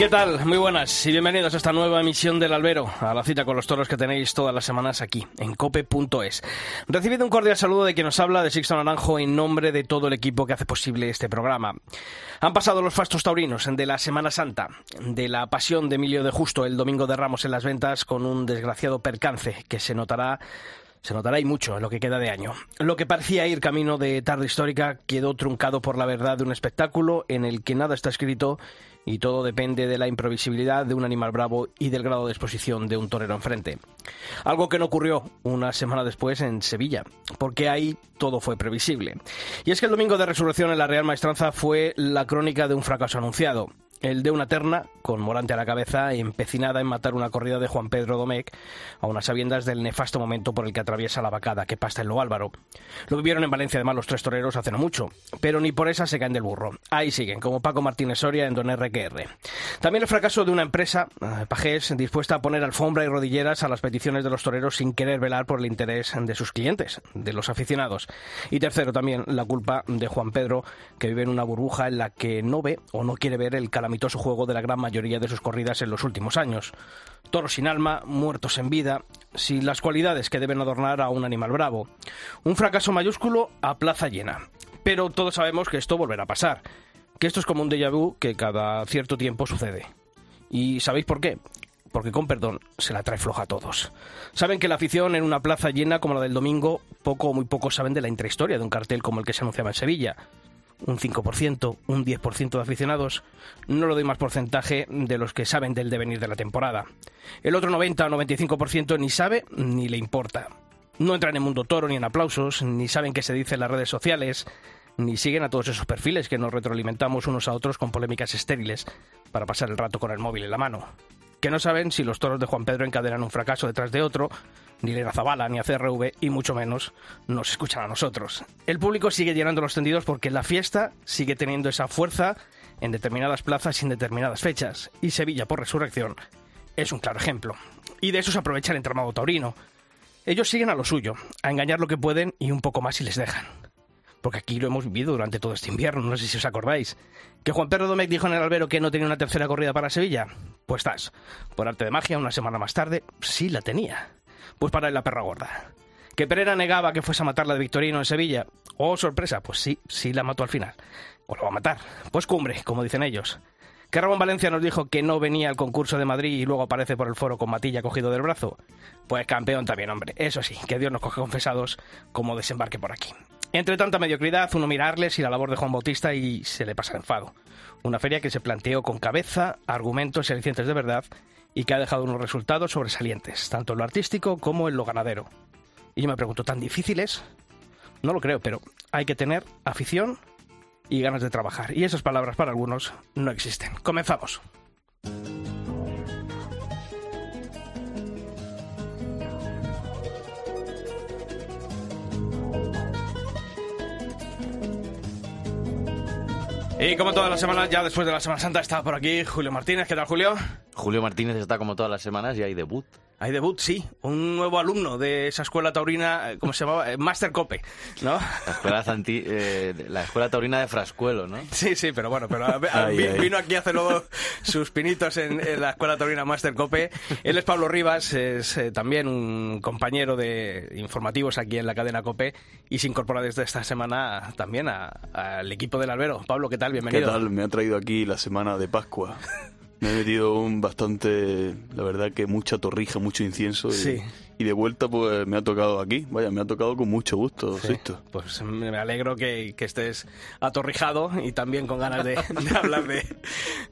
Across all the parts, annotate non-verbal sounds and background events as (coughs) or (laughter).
¿Qué tal? Muy buenas y bienvenidos a esta nueva emisión del Albero, a la cita con los toros que tenéis todas las semanas aquí, en cope.es. Recibido un cordial saludo de quien nos habla, de Sixto Naranjo, en nombre de todo el equipo que hace posible este programa. Han pasado los fastos taurinos de la Semana Santa, de la pasión de Emilio de Justo el domingo de Ramos en las ventas, con un desgraciado percance que se notará se notará y mucho en lo que queda de año. Lo que parecía ir camino de tarde histórica quedó truncado por la verdad de un espectáculo en el que nada está escrito y todo depende de la imprevisibilidad de un animal bravo y del grado de exposición de un torero enfrente. Algo que no ocurrió una semana después en Sevilla, porque ahí todo fue previsible. Y es que el domingo de resurrección en la Real Maestranza fue la crónica de un fracaso anunciado el de una terna, con Morante a la cabeza, empecinada en matar una corrida de Juan Pedro Domecq, a unas sabiendas del nefasto momento por el que atraviesa la vacada que pasta en lo Álvaro. Lo vivieron en Valencia además los tres toreros hace no mucho, pero ni por esa se caen del burro. Ahí siguen, como Paco Martínez Soria en Don RQR. También el fracaso de una empresa, eh, Pajés, dispuesta a poner alfombra y rodilleras a las peticiones de los toreros sin querer velar por el interés de sus clientes, de los aficionados. Y tercero, también la culpa de Juan Pedro, que vive en una burbuja en la que no ve o no quiere ver el su juego de la gran mayoría de sus corridas en los últimos años. Toros sin alma, muertos en vida, sin las cualidades que deben adornar a un animal bravo. Un fracaso mayúsculo a plaza llena. Pero todos sabemos que esto volverá a pasar, que esto es como un déjà vu que cada cierto tiempo sucede. ¿Y sabéis por qué? porque con perdón se la trae floja a todos. Saben que la afición en una plaza llena como la del domingo, poco o muy poco saben de la intrahistoria de un cartel como el que se anunciaba en Sevilla un 5%, un 10% de aficionados, no lo doy más porcentaje de los que saben del devenir de la temporada. El otro 90 o 95% ni sabe ni le importa. No entran en Mundo Toro ni en aplausos, ni saben qué se dice en las redes sociales, ni siguen a todos esos perfiles que nos retroalimentamos unos a otros con polémicas estériles para pasar el rato con el móvil en la mano. Que no saben si los toros de Juan Pedro encadenan un fracaso detrás de otro, ni Lera Zabala, ni a CRV, y mucho menos nos escuchan a nosotros. El público sigue llenando los tendidos porque la fiesta sigue teniendo esa fuerza en determinadas plazas y en determinadas fechas, y Sevilla, por resurrección, es un claro ejemplo. Y de eso se aprovecha el entramado taurino. Ellos siguen a lo suyo, a engañar lo que pueden y un poco más si les dejan. Porque aquí lo hemos vivido durante todo este invierno, no sé si os acordáis. ¿Que Juan Pedro Domecq dijo en el albero que no tenía una tercera corrida para Sevilla? Pues estás. Por arte de magia, una semana más tarde, sí la tenía pues para la perra gorda. ¿Que Pereira negaba que fuese a matarla de Victorino en Sevilla? Oh, sorpresa, pues sí, sí la mató al final. O la va a matar. Pues cumbre, como dicen ellos. ¿Que Ramón Valencia nos dijo que no venía al concurso de Madrid y luego aparece por el foro con Matilla cogido del brazo? Pues campeón también, hombre. Eso sí, que Dios nos coge confesados como desembarque por aquí. Entre tanta mediocridad, uno mirarles y la labor de Juan Bautista y se le pasa el enfado. Una feria que se planteó con cabeza, argumentos y alicientes de verdad y que ha dejado unos resultados sobresalientes, tanto en lo artístico como en lo ganadero. Y yo me pregunto, ¿tan difíciles? No lo creo, pero hay que tener afición y ganas de trabajar. Y esas palabras para algunos no existen. Comenzamos. Y como todas las semanas, ya después de la Semana Santa, está por aquí Julio Martínez. ¿Qué tal, Julio? Julio Martínez está como todas las semanas y hay debut. Hay debut, sí. Un nuevo alumno de esa escuela taurina, ¿cómo se llamaba? Eh, Master Cope, ¿no? La escuela, eh, la escuela taurina de Frascuelo, ¿no? Sí, sí, pero bueno, pero (laughs) vino aquí a hacer luego sus pinitos en, la escuela taurina Master Cope. Él es Pablo Rivas, es eh, también un compañero de informativos aquí en la cadena Cope y se incorpora desde esta semana también al equipo del albero. Pablo, ¿qué tal? Bienvenido. ¿Qué tal? Me ha traído aquí la semana de Pascua. (laughs) Me he metido un bastante, la verdad que mucha torrija, mucho incienso. Y, y de vuelta pues me ha tocado aquí. Vaya, me ha tocado con mucho gusto, Sisto. Pues me alegro que, estés atorrijado y también con ganas (laughs) de, hablar de,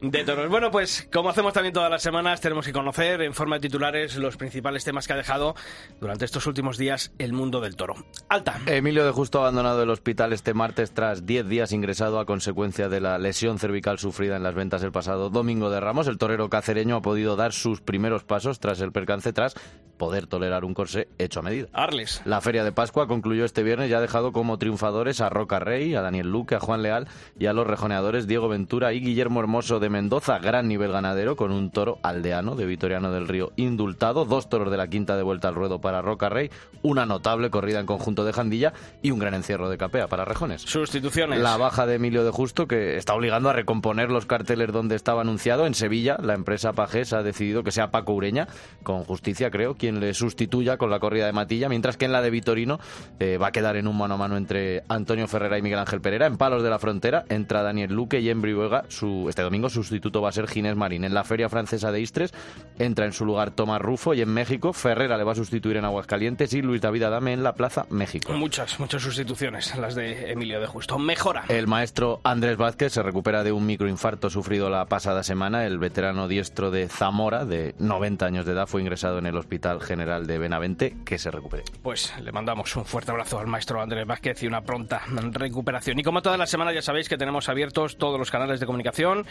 de, toros. Bueno, pues como hacemos también todas las semanas, tenemos que conocer en forma de titulares los principales temas que ha dejado durante estos últimos días el mundo del toro. Alta. Emilio de Justo ha abandonado el hospital este martes tras 10 días ingresado a consecuencia de la lesión cervical sufrida en las ventas el pasado domingo de Ramos. El torero cacereño ha podido dar sus primeros pasos tras el percance, tras poder tolerar un corsé hecho a medida. Arles. La Feria de Pascua concluyó este viernes y ha dejado como triunfadores a Roca Rey, a Daniel Luque, a Juan Leal y a los rejoneadores Diego Ventura y Guillermo Hermoso de Mendoza, gran nivel ganadero con un toro aldeano de Vitoriano del Río indultado, dos toros de la quinta de vuelta al ruedo para Roca Rey, una notable corrida en conjunto de Jandilla y un gran encierro de capea para Rejones. Sustituciones. La baja de Emilio de Justo que está obligando a recomponer los carteles donde estaba anunciado en Sevilla. La empresa Pajés ha decidido que sea Paco Ureña, con justicia creo, quien le sustituya con la corrida de Matilla, mientras que en la de Vitorino eh, va a quedar en un mano a mano entre Antonio Ferrera y Miguel Ángel Pereira. En Palos de la Frontera entra Daniel Luque y en Brihuega su, este domingo su sustituto va a ser Ginés Marín. En la Feria Francesa de Istres entra en su lugar Tomás Rufo y en México Ferrera le va a sustituir en Aguascalientes y Luis David Adame en la Plaza México. Muchas, muchas sustituciones, las de Emilio de Justo. Mejora. El maestro Andrés Vázquez se recupera de un microinfarto sufrido la pasada semana. El veterano diestro de Zamora, de 90 años de edad, fue ingresado en el Hospital General de Benavente. Que se recupere. Pues le mandamos un fuerte abrazo al maestro Andrés Vázquez y una pronta recuperación. Y como todas las semanas ya sabéis que tenemos abiertos todos los canales de comunicación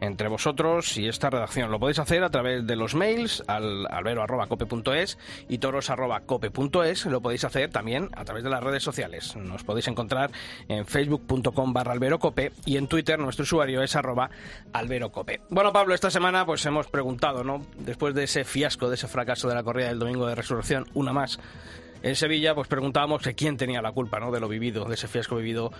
entre vosotros y esta redacción. Lo podéis hacer a través de los mails al albero.cope.es y toros.cope.es. Lo podéis hacer también a través de las redes sociales. Nos podéis encontrar en facebook.com barra alberocope y en Twitter nuestro usuario es arroba alberocope. Bueno, Pablo, esta semana pues hemos preguntado, ¿no? Después de ese fiasco, de ese fracaso de la corrida del domingo de resurrección, una más en Sevilla, pues preguntábamos que quién tenía la culpa, ¿no? De lo vivido, de ese fiasco vivido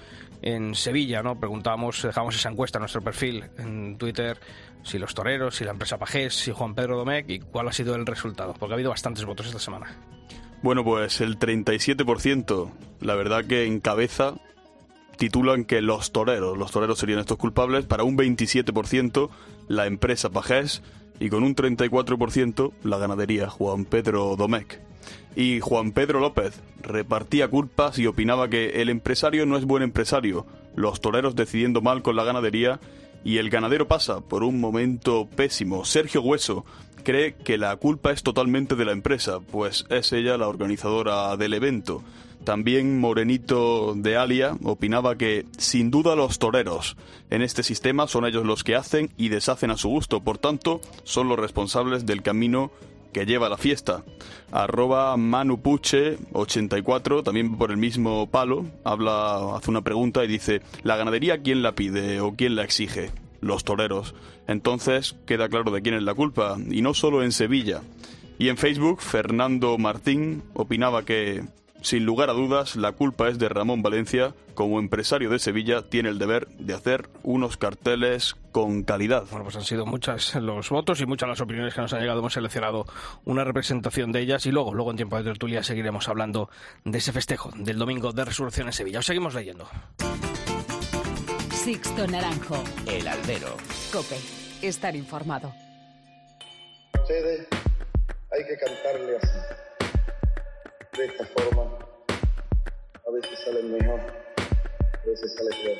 en Sevilla, ¿no? Preguntábamos, dejamos esa encuesta en nuestro perfil en Twitter, si los toreros, si la empresa Pajés, si Juan Pedro Domecq y cuál ha sido el resultado, porque ha habido bastantes votos esta semana. Bueno, pues el 37%, la verdad que en cabeza titulan que los toreros, los toreros serían estos culpables, para un 27% la empresa Pajés y con un 34% la ganadería Juan Pedro Domecq. Y Juan Pedro López repartía culpas y opinaba que el empresario no es buen empresario, los toreros decidiendo mal con la ganadería y el ganadero pasa por un momento pésimo. Sergio Hueso cree que la culpa es totalmente de la empresa, pues es ella la organizadora del evento. También Morenito de Alia opinaba que, sin duda, los toreros en este sistema son ellos los que hacen y deshacen a su gusto, por tanto, son los responsables del camino que lleva la fiesta. Arroba Manupuche84, también por el mismo palo, habla, hace una pregunta y dice, ¿la ganadería quién la pide o quién la exige? Los toreros. Entonces queda claro de quién es la culpa, y no solo en Sevilla. Y en Facebook, Fernando Martín opinaba que sin lugar a dudas, la culpa es de Ramón Valencia. Como empresario de Sevilla, tiene el deber de hacer unos carteles con calidad. Bueno, pues han sido muchas los votos y muchas las opiniones que nos han llegado. Hemos seleccionado una representación de ellas y luego, luego en tiempo de tertulia, seguiremos hablando de ese festejo del domingo de resurrección en Sevilla. Os seguimos leyendo. Sixto Naranjo. El Aldero. Cope. Estar informado. Ustedes hay que cantarle así de esta forma, a veces sale mejor, a veces sale peor.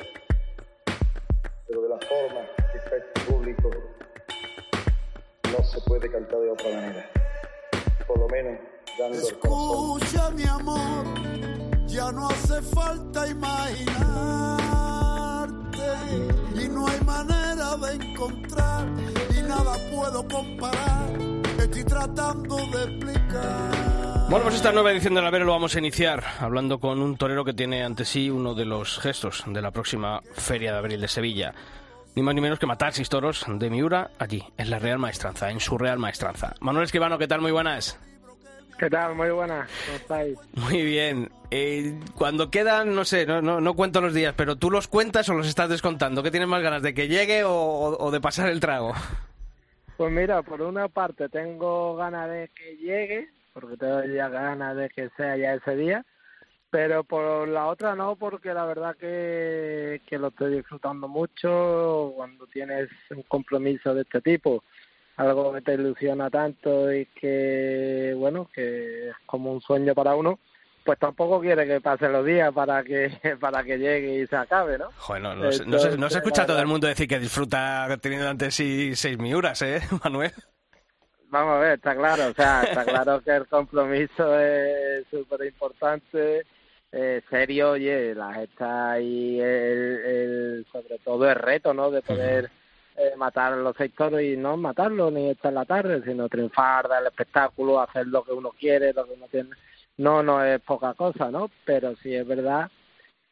Pero de la forma que está este público, no se puede cantar de otra manera. Por lo menos dando Escucha, mi amor, ya no hace falta imaginarte. Y no hay manera de encontrar, y nada puedo comparar. Estoy tratando de explicar. Bueno, pues esta nueva edición de la Vera lo vamos a iniciar hablando con un torero que tiene ante sí uno de los gestos de la próxima Feria de Abril de Sevilla. Ni más ni menos que matar seis toros de Miura allí, en la Real Maestranza, en su Real Maestranza. Manuel Esquivano, ¿qué tal? Muy buenas. ¿Qué tal? Muy buenas. ¿Cómo estáis? Muy bien. Eh, cuando quedan, no sé, no, no, cuento los días, pero ¿tú los cuentas o los estás descontando? ¿Qué tienes más ganas, de que llegue o, o de pasar el trago? Pues mira, por una parte tengo ganas de que llegue, porque tengo ya ganas de que sea ya ese día, pero por la otra no, porque la verdad que, que lo estoy disfrutando mucho cuando tienes un compromiso de este tipo algo que te ilusiona tanto y que, bueno, que es como un sueño para uno, pues tampoco quiere que pasen los días para que (laughs) para que llegue y se acabe, ¿no? Joder, no, no, se, no, se, no se escucha a todo el mundo decir que disfruta teniendo antes sí seis miuras, ¿eh, (laughs) Manuel? Vamos a ver, está claro, o sea, está claro que el compromiso es súper importante, eh, serio, oye, las está ahí, el, el, sobre todo el reto, ¿no? De poder eh, matar los seis toros y no matarlos ni estar en la tarde, sino triunfar, dar el espectáculo, hacer lo que uno quiere, lo que uno tiene. No, no es poca cosa, ¿no? Pero sí es verdad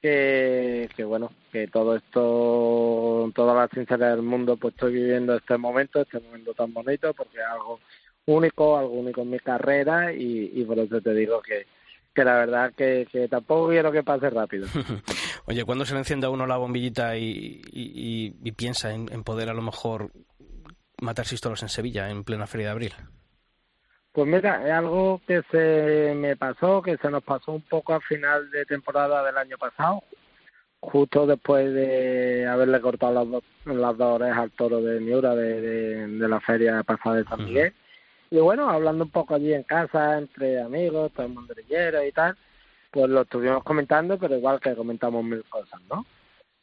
que, bueno, que todo esto, toda la sinceridad del mundo, pues estoy viviendo este momento, este momento tan bonito, porque es algo único, algo único en mi carrera y, y por eso te digo que, que la verdad que, tampoco quiero que pase rápido. (laughs) Oye, ¿cuándo se le enciende a uno la bombillita y, y, y piensa en, en, poder a lo mejor matar sístolos en Sevilla en plena feria de abril? Pues mira, es algo que se me pasó, que se nos pasó un poco al final de temporada del año pasado, justo después de haberle cortado las dos, las dos orejas al toro de Miura de, de, de la feria pasada de San Miguel. Uh -huh. Y bueno, hablando un poco allí en casa, entre amigos, todo el mundo y tal, pues lo estuvimos comentando, pero igual que comentamos mil cosas, ¿no?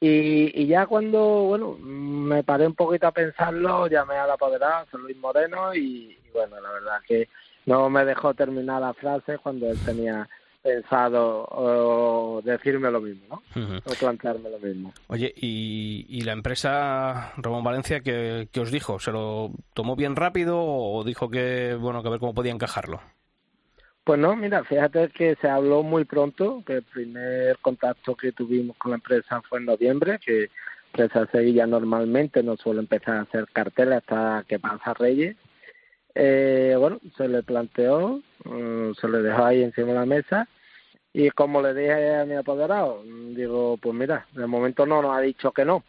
Y, y ya cuando, bueno, me paré un poquito a pensarlo, llamé al apoderado, José Luis Moreno, y, y bueno, la verdad que no me dejó terminar la frase cuando él tenía pensado o decirme lo mismo, ¿no? Uh -huh. O plantearme lo mismo. Oye, ¿y, y la empresa Ramón Valencia qué, qué, os dijo? ¿Se lo tomó bien rápido o dijo que, bueno, que a ver cómo podía encajarlo? Pues no, mira, fíjate que se habló muy pronto, que el primer contacto que tuvimos con la empresa fue en noviembre, que la empresa Sevilla normalmente no suele empezar a hacer carteles hasta que pasa Reyes. Eh, bueno, se le planteó, um, se le dejó ahí encima de la mesa y como le dije a mi apoderado, digo, pues mira, de momento no nos ha dicho que no,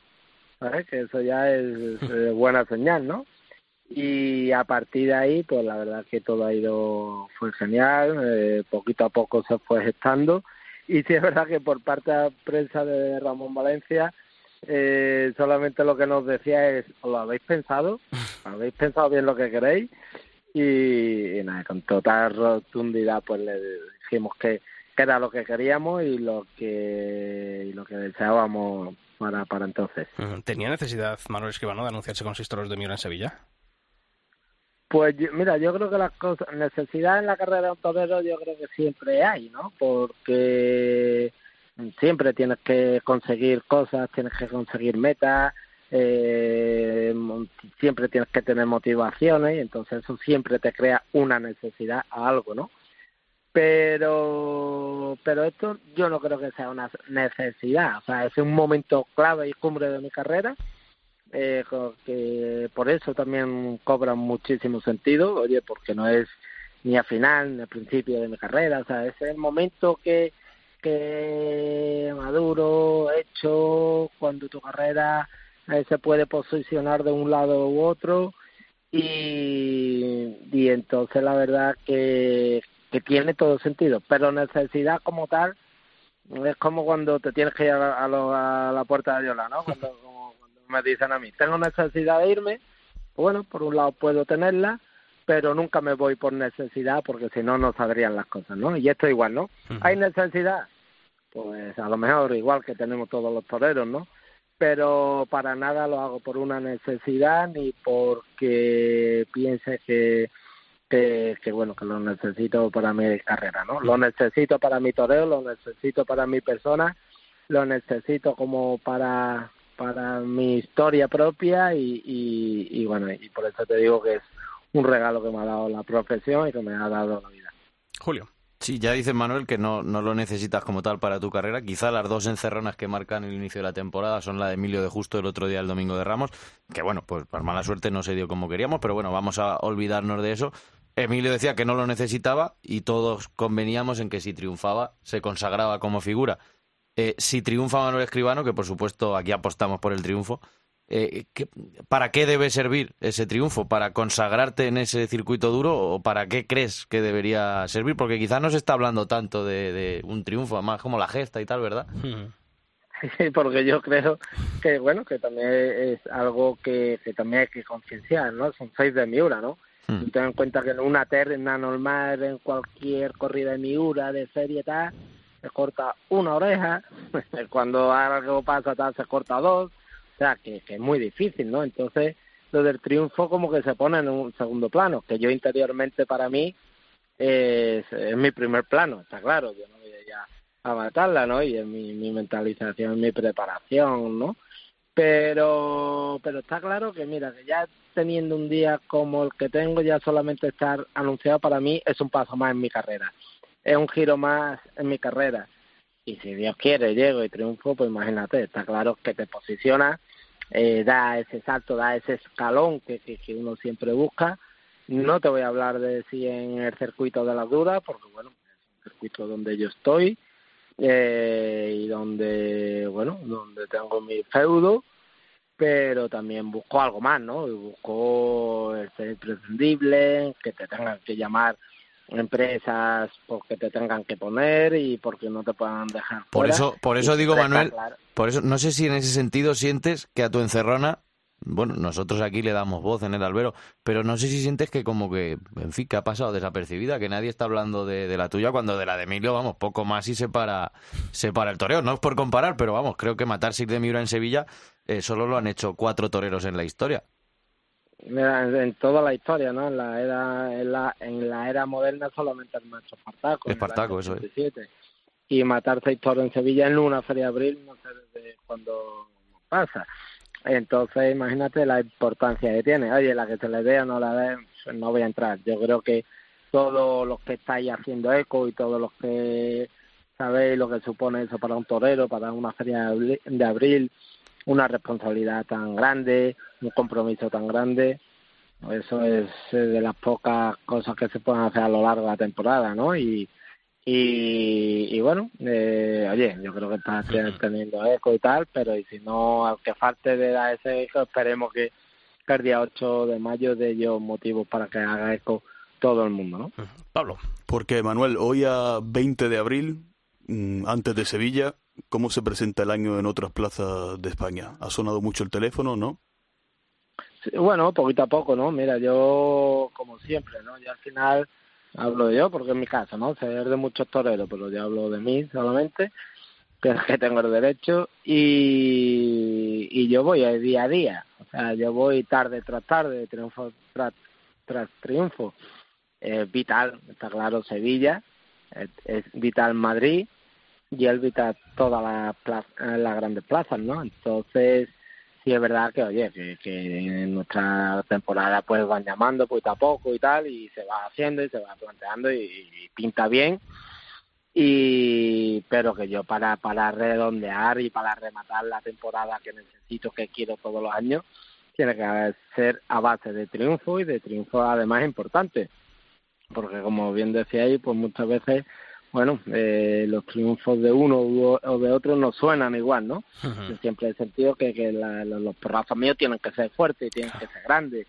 ¿sabes? Que eso ya es, es (laughs) buena señal, ¿no? Y a partir de ahí, pues la verdad que todo ha ido, fue genial, eh, poquito a poco se fue gestando. Y sí es verdad que por parte de la prensa de Ramón Valencia, eh, solamente lo que nos decía es, ¿os lo habéis pensado? (laughs) ¿Habéis pensado bien lo que queréis? Y, y nada, con total rotundidad, pues le dijimos que que era lo que queríamos y lo que y lo que deseábamos para, para entonces. ¿Tenía necesidad Manuel Escribano de anunciarse con seis toros de Miura en Sevilla? Pues mira, yo creo que las cosas, necesidad en la carrera de un torero yo creo que siempre hay, ¿no? Porque siempre tienes que conseguir cosas, tienes que conseguir metas, eh, siempre tienes que tener motivaciones entonces eso siempre te crea una necesidad a algo, ¿no? pero pero esto yo no creo que sea una necesidad o sea es un momento clave y cumbre de mi carrera eh, que por eso también cobra muchísimo sentido oye porque no es ni a final ni a principio de mi carrera o sea es el momento que que maduro hecho cuando tu carrera eh, se puede posicionar de un lado u otro y, y entonces la verdad que que tiene todo sentido, pero necesidad como tal es como cuando te tienes que ir a, a, lo, a la puerta de Ayala, ¿no? (laughs) Cuando, me dicen a mí, tengo necesidad de irme, bueno, por un lado puedo tenerla, pero nunca me voy por necesidad porque si no, no sabrían las cosas, ¿no? Y esto igual, ¿no? Uh -huh. ¿Hay necesidad? Pues a lo mejor igual que tenemos todos los toreros, ¿no? Pero para nada lo hago por una necesidad ni porque piense que que, que, bueno que lo necesito para mi carrera no lo necesito para mi toreo lo necesito para mi persona lo necesito como para para mi historia propia y, y, y bueno y por eso te digo que es un regalo que me ha dado la profesión y que me ha dado la vida Julio Sí, ya dice Manuel que no, no lo necesitas como tal para tu carrera. Quizá las dos encerronas que marcan el inicio de la temporada son la de Emilio de Justo el otro día, el domingo de Ramos, que bueno, pues por mala suerte no se dio como queríamos, pero bueno, vamos a olvidarnos de eso. Emilio decía que no lo necesitaba y todos conveníamos en que si triunfaba se consagraba como figura. Eh, si triunfa Manuel Escribano, que por supuesto aquí apostamos por el triunfo, eh, ¿qué, ¿para qué debe servir ese triunfo? ¿Para consagrarte en ese circuito duro o para qué crees que debería servir? Porque quizás no se está hablando tanto de, de un triunfo, más como la gesta y tal, ¿verdad? (laughs) porque yo creo que, bueno, que también es algo que, que también hay que concienciar, ¿no? Son seis de Miura, ¿no? Mm. Ten en cuenta que en una terna normal, en cualquier corrida de Miura, de serie tal, corta una oreja, (laughs) cuando algo pasa tal, se corta dos, o sea, que, es muy difícil, ¿no? Entonces, lo del triunfo como que se pone en un segundo plano, que yo interiormente para mí es, es mi primer plano, está claro, yo no voy ya a matarla, ¿no? Y en mi, mi mentalización, mi preparación, ¿no? Pero, pero está claro que mira, que ya teniendo un día como el que tengo, ya solamente estar anunciado para mí es un paso más en mi carrera, es un giro más en mi carrera. Y si Dios quiere, llego y triunfo, pues imagínate, está claro que te posiciona, eh, da ese salto, da ese escalón que, que, uno siempre busca. No te voy a hablar de si en el circuito de la duda, porque bueno, es un circuito donde yo estoy, eh, y donde, bueno, donde tengo mi feudo, pero también busco algo más, ¿no? Busco ser imprescindible, que te tengan que llamar empresas porque te tengan que poner y porque no te puedan dejar por eso por eso digo Manuel por eso no sé si en ese sentido sientes que a tu encerrona bueno, nosotros aquí le damos voz en el albero, pero no sé si sientes que como que, en fin, que ha pasado desapercibida, que nadie está hablando de, de la tuya cuando de la de Emilio, vamos, poco más y se para, se para el toreo. No es por comparar, pero vamos, creo que matar Six de Miura en Sevilla eh, solo lo han hecho cuatro toreros en la historia. En toda la historia, ¿no? En la era, en la, en la era moderna solamente el macho Espartaco. Espartaco, eso es. Y matar seis toros en Sevilla en una feria de abril, no sé desde cuándo pasa. Entonces, imagínate la importancia que tiene. Oye, la que se le dé o no la dé, no voy a entrar. Yo creo que todos los que estáis haciendo eco y todos los que sabéis lo que supone eso para un torero, para una feria de abril, una responsabilidad tan grande, un compromiso tan grande, eso es de las pocas cosas que se pueden hacer a lo largo de la temporada, ¿no? Y, y, bueno, eh, oye, yo creo que está teniendo eco y tal, pero y si no, al que falte de dar ese eco, esperemos que, el día 8 de mayo de ellos motivos para que haga eco todo el mundo, ¿no? Pablo. Porque, Manuel, hoy a 20 de abril, mm, antes de Sevilla, ¿cómo se presenta el año en otras plazas de España? ¿Ha sonado mucho el teléfono, no? bueno, poquito a poco, ¿no? Mira, yo, como siempre, ¿no? Yo al final hablo de yo porque es mi casa, ¿no? Se de muchos toreros, pero yo hablo de mí solamente, (laughs) que es que tengo el derecho, y, y yo voy día a día, o sea, yo voy tarde tras tarde, triunfo tras, tras triunfo. Es vital, está claro, Sevilla, es, vital Madrid, y es vital todas las las grandes plazas, ¿no? Entonces, sí es verdad que, oye, que, en nuestra temporada pues van llamando poco a poco y tal, y se va haciendo y se va planteando y, pinta bien. Y, pero que yo para, para redondear y para rematar la temporada que necesito, que quiero todos los años, tiene que ser a base de triunfo y de triunfo además importante. Porque como bien decía ahí, pues muchas veces bueno, eh, los triunfos de uno o de otro no suenan igual, ¿no? siempre he sentido que, que los porrazos míos tienen que ser fuertes y tienen que ser grandes.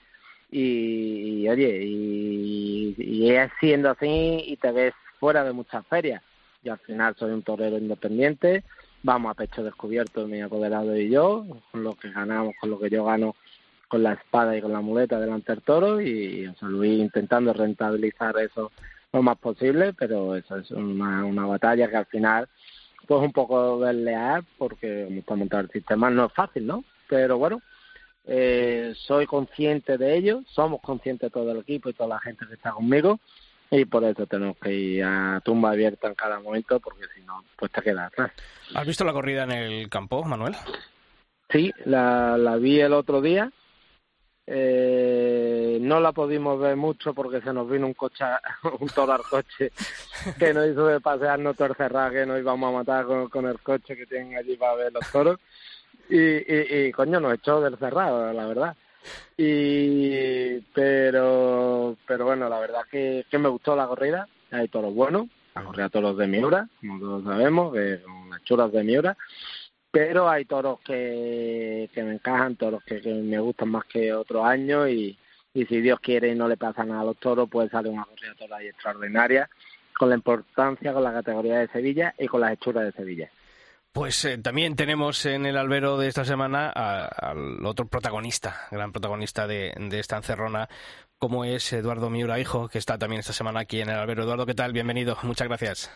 Y, oye, y, y, es siendo así y te ves fuera de muchas ferias. Yo al final soy un torero independiente, vamos a pecho descubierto mi apoderado y yo, con lo que ganamos, con lo que yo gano con la espada y con la muleta delante del toro y, o sea, Luis intentando rentabilizar eso lo más posible, pero eso es una, una batalla que al final pues un poco desleal porque montar el sistema no es fácil, ¿no? Pero bueno, eh, soy consciente de ello, somos conscientes todo el equipo y toda la gente que está conmigo y por eso tenemos que ir a tumba abierta en cada momento porque si no, pues te quedas atrás. ¿Has visto la corrida en el campo, Manuel? Sí, la, la vi el otro día eh, no la pudimos ver mucho porque se nos vino un coche, (laughs) un toro al coche que nos hizo de pasearnos todo cerrado, que nos íbamos a matar con, el coche que tienen allí para ver los toros. Y, y, coño, nos echó del cerrado, la verdad. Y, pero, pero bueno, la verdad que, que me gustó la corrida. Hay toros buenos, la corrida toros de Miura, como todos sabemos, que son las chulas de Miura pero hay toros que, que me encajan, toros que, que me gustan más que otros años y, y si Dios quiere y no le pasa nada a los toros, pues sale una corrida toda extraordinaria con la importancia, con la categoría de Sevilla y con las hechuras de Sevilla. Pues eh, también tenemos en el albero de esta semana al otro protagonista, gran protagonista de, esta encerrona, como es Eduardo Miura, hijo, que está también esta semana aquí en el albero. Eduardo, ¿qué tal? Bienvenido, muchas gracias.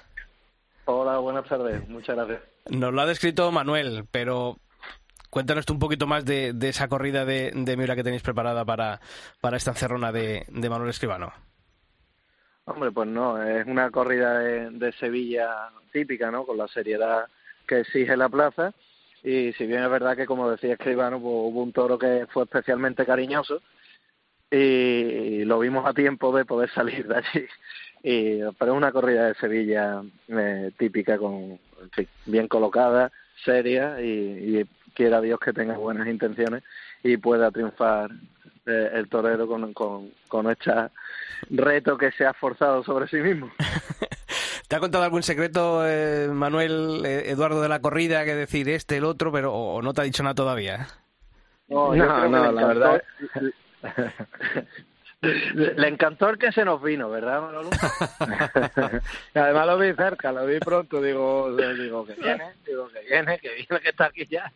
Hola, buenas tardes, muchas gracias. Nos lo ha descrito Manuel, pero cuéntanos tú un poquito más de, esa corrida de, Miura que tenéis preparada para, para esta encerrona de, Manuel Escribano. Hombre, pues no, es una corrida de Sevilla típica, ¿no? Con la seriedad que exige la plaza y si bien es verdad que como decía Escribano pues, hubo un toro que fue especialmente cariñoso y lo vimos a tiempo de poder salir de allí y pero es una corrida de Sevilla eh, típica con bien colocada seria y, quiera Dios que tenga buenas intenciones y pueda triunfar eh, el torero con, con, con este reto que se ha forzado sobre sí mismo (laughs) ¿Te ha contado algún secreto, eh, Manuel, eh, Eduardo de la corrida, que decir este, el otro, pero o no te ha dicho nada todavía? No, no, no la verdad. (laughs) Le encantó el que se nos vino, ¿verdad, Manolo? (laughs) (laughs) Además lo vi cerca, lo vi pronto, digo, digo que viene, digo que viene, que viene, que está aquí ya.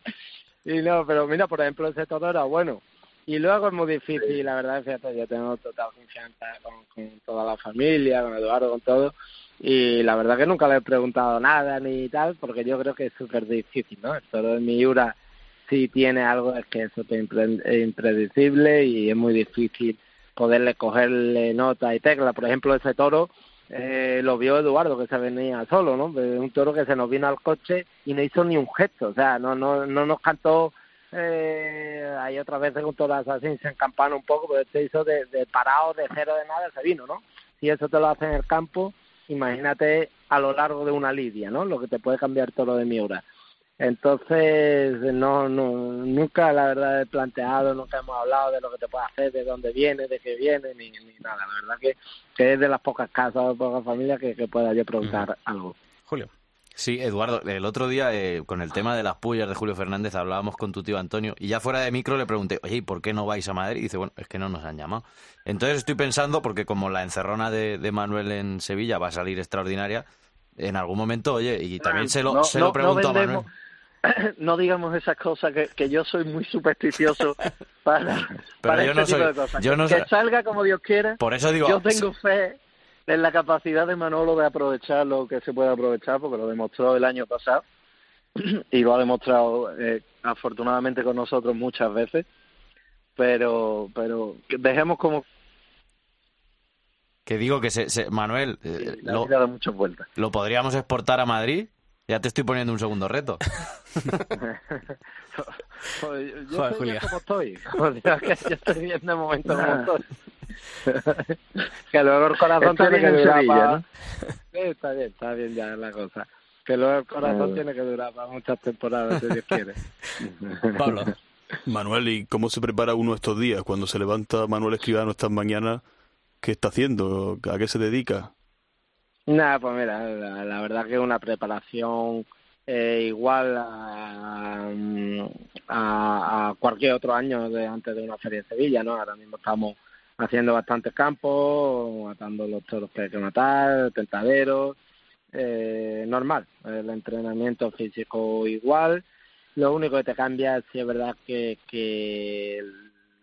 Y no, pero mira, por ejemplo, ese todo era bueno. Y luego es muy difícil, la verdad, fíjate, yo tengo total confianza con toda la familia, con Eduardo, con todo y la verdad que nunca le he preguntado nada ni tal, porque yo creo que es súper difícil, ¿no? El toro de Miura si tiene algo, es que eso es impredecible y es muy difícil poderle cogerle nota y tecla. Por ejemplo, ese toro eh, lo vio Eduardo, que se venía solo, ¿no? Un toro que se nos vino al coche y no hizo ni un gesto, o sea, no, no, no nos cantó... Eh, hay otras veces que un toro así se encampana un poco, pero este hizo de, de parado, de cero, de nada, se vino, ¿no? Si eso te lo hace en el campo, imagínate a lo largo de una lidia, ¿no? Lo que te puede cambiar todo lo de Miura. Entonces, no, no, nunca la verdad he planteado, nunca hemos hablado de lo que te puede hacer, de dónde viene, de qué viene, ni, ni nada. La verdad que, que es de las pocas casas o pocas familias que, que pueda yo preguntar algo. Julio. Sí, Eduardo, el otro día eh, con el tema de las pullas de Julio Fernández hablábamos con tu tío Antonio y ya fuera de micro le pregunté, oye, ¿y por qué no vais a Madrid? Y dice, bueno, es que no nos han llamado. Entonces estoy pensando, porque como la encerrona de, Manuel en Sevilla va a salir extraordinaria, en algún momento, oye, y también se lo, se lo pregunto a Manuel. (coughs) No digamos esas cosas, que, que yo soy muy supersticioso (laughs) para, para este tipo de cosas. que, salga como Dios quiera. Por eso digo, yo tengo fe en la capacidad de Manolo de aprovechar lo que se puede aprovechar, porque lo demostró el año pasado (coughs) y lo ha demostrado eh, afortunadamente con nosotros muchas veces. Pero, pero dejemos como que digo que se, Manuel eh, lo, muchas vueltas. lo podríamos exportar a Madrid ya te estoy poniendo un segundo reto. (laughs) Yo Joder, estoy como estoy. yo estoy viendo de momento como estoy. (laughs) que luego el corazón tiene que durar para... Sí, está bien, está bien ya la cosa. Que luego el corazón tiene que durar para muchas temporadas, si Dios quiere. (laughs) Pablo. Manuel, ¿y cómo se prepara uno estos días? Cuando se levanta Manuel Escribano estas mañanas, ¿qué está haciendo? ¿A qué se dedica? Nada, pues mira, la, verdad que una preparación eh, igual a, a, cualquier otro año de antes de una feria de Sevilla, ¿no? Ahora mismo estamos haciendo bastantes campos, matando los toros que hay que matar, tentaderos, eh, normal, el entrenamiento físico igual, lo único que te cambia si es verdad que,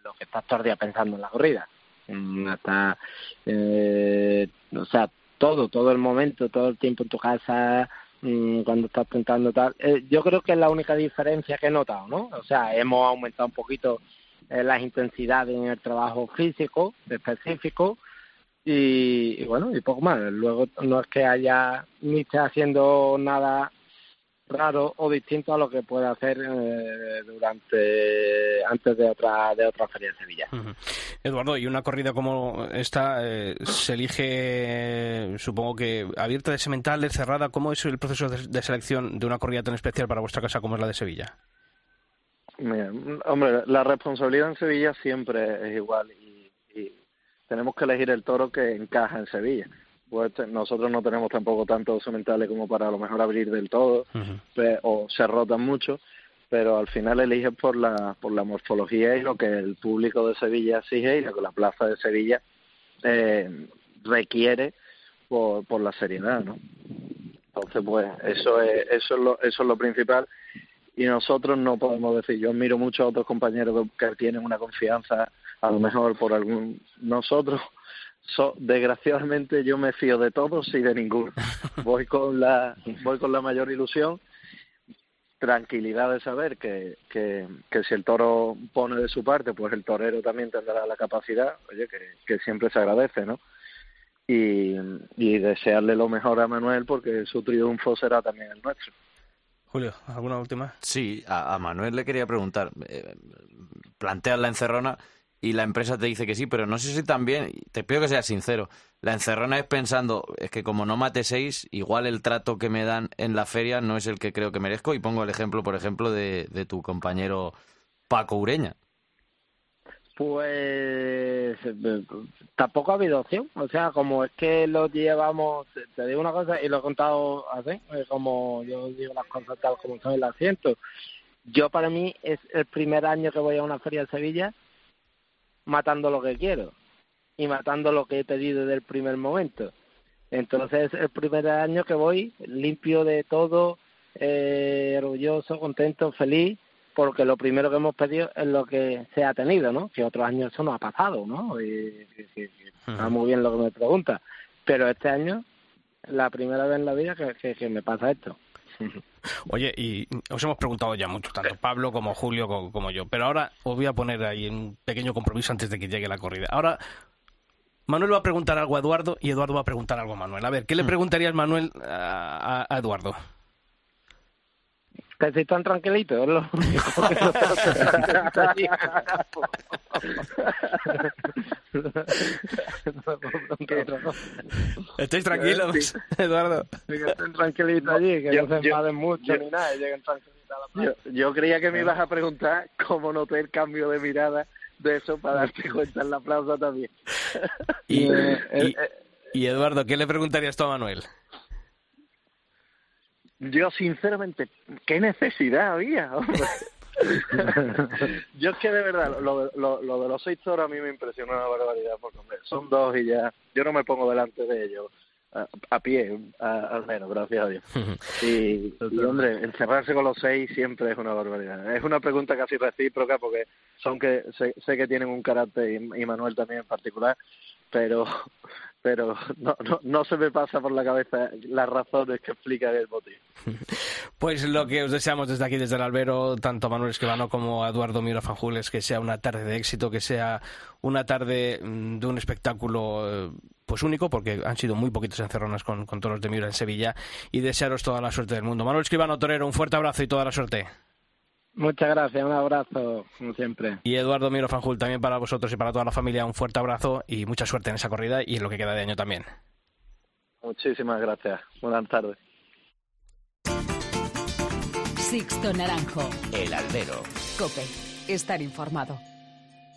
lo que estás todo el día pensando en la corrida, mm, hasta, eh, o sea, todo, todo el momento, todo el tiempo en tu casa, mm, cuando estás tentando tal. Eh, yo creo que es la única diferencia que he notado, ¿no? O sea, hemos aumentado un poquito eh, las intensidades en el trabajo físico específico y, bueno, y poco más. Luego no es que haya ni esté haciendo nada raro o distinto a lo que puede hacer eh, durante antes de otra de otra feria de Sevilla. Eduardo, y una corrida como esta eh, se elige, supongo que abierta de semental, de cerrada. ¿Cómo es el proceso de, selección de una corrida tan especial para vuestra casa como es la de Sevilla? hombre, la responsabilidad en Sevilla siempre es igual y, y tenemos que elegir el toro que encaja en Sevilla pues nosotros no tenemos tampoco tantos sementales como para a lo mejor abrir del todo o se rotan mucho pero al final eliges por la por la morfología y lo que el público de Sevilla exige y lo que la plaza de Sevilla eh, requiere por, por la seriedad no Entonces, pues eso es, eso es lo, eso es lo principal. Y nosotros no podemos decir, yo miro mucho a otros compañeros que, tienen una confianza, a lo mejor por algún, nosotros, desgraciadamente yo me fío de todos y de ninguno. (laughs) Voy con la, voy con la mayor ilusión, tranquilidad de saber que, que, que si el toro pone de su parte, pues el torero también tendrá la capacidad, oye, que, que siempre se agradece, ¿no? Y, y desearle lo mejor a Manuel porque su triunfo será también el nuestro. Julio, ¿alguna última? Sí, a, Manuel le quería preguntar. Eh, planteas la encerrona y la empresa te dice que sí, pero no sé si también, te pido que seas sincero, la encerrona es pensando, es que como no mate seis, igual el trato que me dan en la feria no es el que creo que merezco. Y pongo el ejemplo, por ejemplo, de, de tu compañero Paco Ureña. Pues tampoco ha habido opción. O sea, como es que lo llevamos, te digo una cosa y lo he contado así, eh, como yo digo las cosas tal como son el asiento. Yo para mí es el primer año que voy a una feria de Sevilla matando lo que quiero y matando lo que he pedido desde el primer momento. Entonces es el primer año que voy limpio de todo, eh, orgulloso, contento, feliz porque lo primero que hemos pedido es lo que se ha tenido, ¿no? Que otros años eso no ha pasado, ¿no? Y, está muy bien lo que me pregunta. Pero este año, la primera vez en la vida que, que, me pasa esto. (laughs) Oye, y os hemos preguntado ya mucho, tanto Pablo como Julio como, yo, pero ahora os voy a poner ahí un pequeño compromiso antes de que llegue la corrida. Ahora, Manuel va a preguntar algo a Eduardo y Eduardo va a preguntar algo a Manuel. A ver, ¿qué le preguntarías, Manuel, a Eduardo? Que si tan tranquilito, es lo único que (laughs) ¿Estáis tranquilos, Eduardo? Que estén tranquilitos allí, que no se enfaden mucho ni nada, y lleguen tranquilitos a la playa. Yo, yo creía que me ibas a preguntar cómo noté el cambio de mirada de eso para darte cuenta en la plaza también. y, (laughs) y, y Eduardo, ¿qué le preguntarías tú a Manuel? Yo, sinceramente, ¿qué necesidad había? (laughs) yo es que de verdad, lo, lo, lo, de los seis toros a mí me impresionó una barbaridad, porque hombre, son dos y ya, yo no me pongo delante de ellos a, pie, al menos, gracias a Dios. (laughs) Y, hombre, encerrarse con los seis siempre es una barbaridad. Es una pregunta casi recíproca, porque son que sé, sé que tienen un carácter, y Manuel también en particular, pero pero (laughs) no, no, no, se me pasa por la cabeza las razones que explican el motivo. (laughs) Pues lo que os deseamos desde aquí, desde el albero, tanto a Manuel Esquivano como a Eduardo Miro Fanjules, que sea una tarde de éxito, que sea una tarde mm, de un espectáculo eh, pues único, porque han sido muy poquitos encerronas con, con toros de Mira en Sevilla, y desearos toda la suerte del mundo. Manuel Esquivano Torero, un fuerte abrazo y toda la suerte. Muchas gracias, un abrazo, como siempre. Y Eduardo Miro Fanjul, también para vosotros y para toda la familia, un fuerte abrazo y mucha suerte en esa corrida y en lo que queda de año también. Muchísimas gracias. Buenas tardes. Sixto Naranjo. El albero. Cope. Estar informado.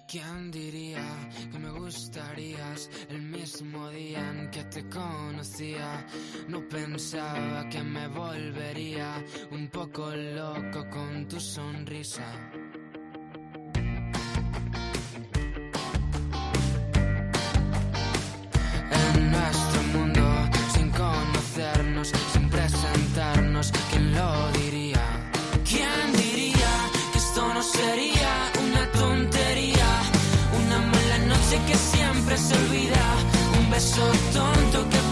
¿Quién diría que me gustarías el mismo día en que te conocía? No pensaba que me volvería un poco loco con tu sonrisa. Beso tonto que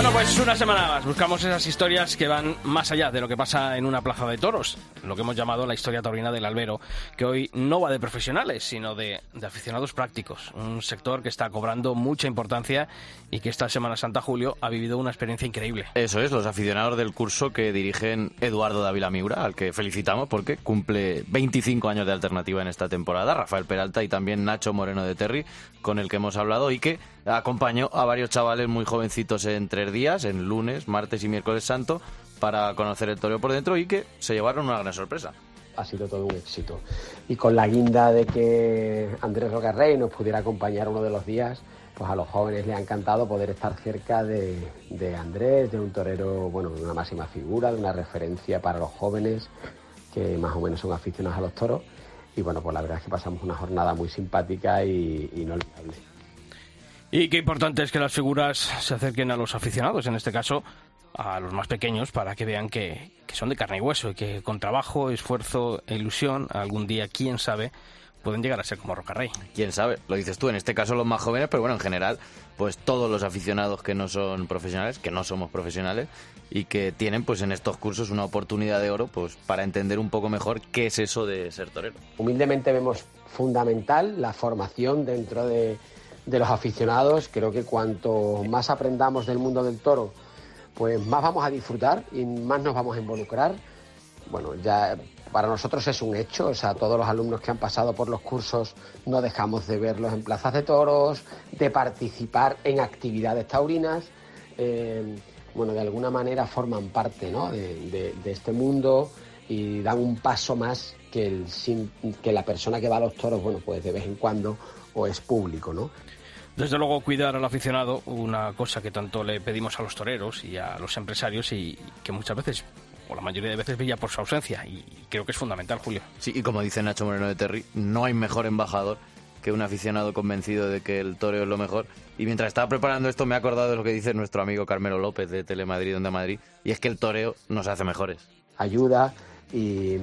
Bueno, pues una semana más. Buscamos esas historias que van más allá de lo que pasa en una plaza de toros. Lo que hemos llamado la historia taurina del albero, que hoy no va de profesionales, sino de, de aficionados prácticos. Un sector que está cobrando mucha importancia y que esta Semana Santa Julio ha vivido una experiencia increíble. Eso es, los aficionados del curso que dirigen Eduardo Dávila Miura, al que felicitamos porque cumple 25 años de alternativa en esta temporada, Rafael Peralta y también Nacho Moreno de Terry, con el que hemos hablado y que acompañó a varios chavales muy jovencitos en tres días, en lunes, martes y miércoles santo, para conocer el toreo por dentro y que se llevaron una gran sorpresa. Ha sido todo un éxito. Y con la guinda de que Andrés Rocarrey nos pudiera acompañar uno de los días, pues a los jóvenes les ha encantado poder estar cerca de, de Andrés, de un torero, bueno, de una máxima figura, de una referencia para los jóvenes que más o menos son aficionados a los toros. Y bueno, pues la verdad es que pasamos una jornada muy simpática y inolvidable. Y qué importante es que las figuras se acerquen a los aficionados, en este caso a los más pequeños, para que vean que, que son de carne y hueso y que con trabajo, esfuerzo e ilusión, algún día, quién sabe, pueden llegar a ser como Rocarrey. Quién sabe, lo dices tú, en este caso los más jóvenes, pero bueno, en general, pues todos los aficionados que no son profesionales, que no somos profesionales y que tienen pues en estos cursos una oportunidad de oro pues para entender un poco mejor qué es eso de ser torero. Humildemente vemos fundamental la formación dentro de, de los aficionados. Creo que cuanto más aprendamos del mundo del toro, pues más vamos a disfrutar y más nos vamos a involucrar. Bueno, ya para nosotros es un hecho, o sea, todos los alumnos que han pasado por los cursos no dejamos de verlos en plazas de toros, de participar en actividades taurinas. Eh, bueno, de alguna manera forman parte ¿no? de, de- de este mundo y dan un paso más que, el, sin- que la persona que va a los toros, bueno, pues de vez en cuando o es público, ¿no? Desde luego, cuidar al aficionado, una cosa que tanto le pedimos a los toreros y a los empresarios y que muchas veces, o la mayoría de veces, brilla por su ausencia. Y creo que es fundamental, Julio. Sí, y como dice Nacho Moreno de Terry, no hay mejor embajador que un aficionado convencido de que el toreo es lo mejor. Y mientras estaba preparando esto me he acordado de lo que dice nuestro amigo Carmelo López de Telemadrid, Onda Madrid, y es que el toreo nos hace mejores. ayuda y,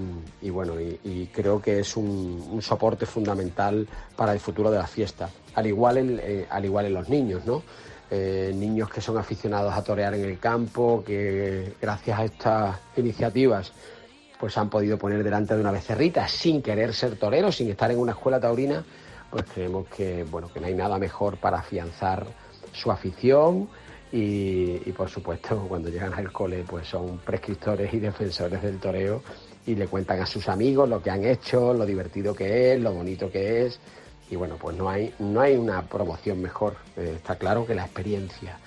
bueno, y, creo que es un, soporte fundamental para el futuro de la fiesta. Al igual en, eh, al igual en los niños, ¿no? Eh, niños que son aficionados a torear en el campo, que gracias a estas iniciativas pues han podido poner delante de una becerrita sin querer ser toreros, sin estar en una escuela taurina, pues creemos que bueno que no hay nada mejor para afianzar su afición y, por supuesto (laughs) cuando llegan al cole pues son prescriptores y defensores del toreo y le cuentan a sus amigos lo que han hecho, lo divertido que es, lo bonito que es y bueno pues no hay no hay una promoción mejor, eh, está claro que la experiencia.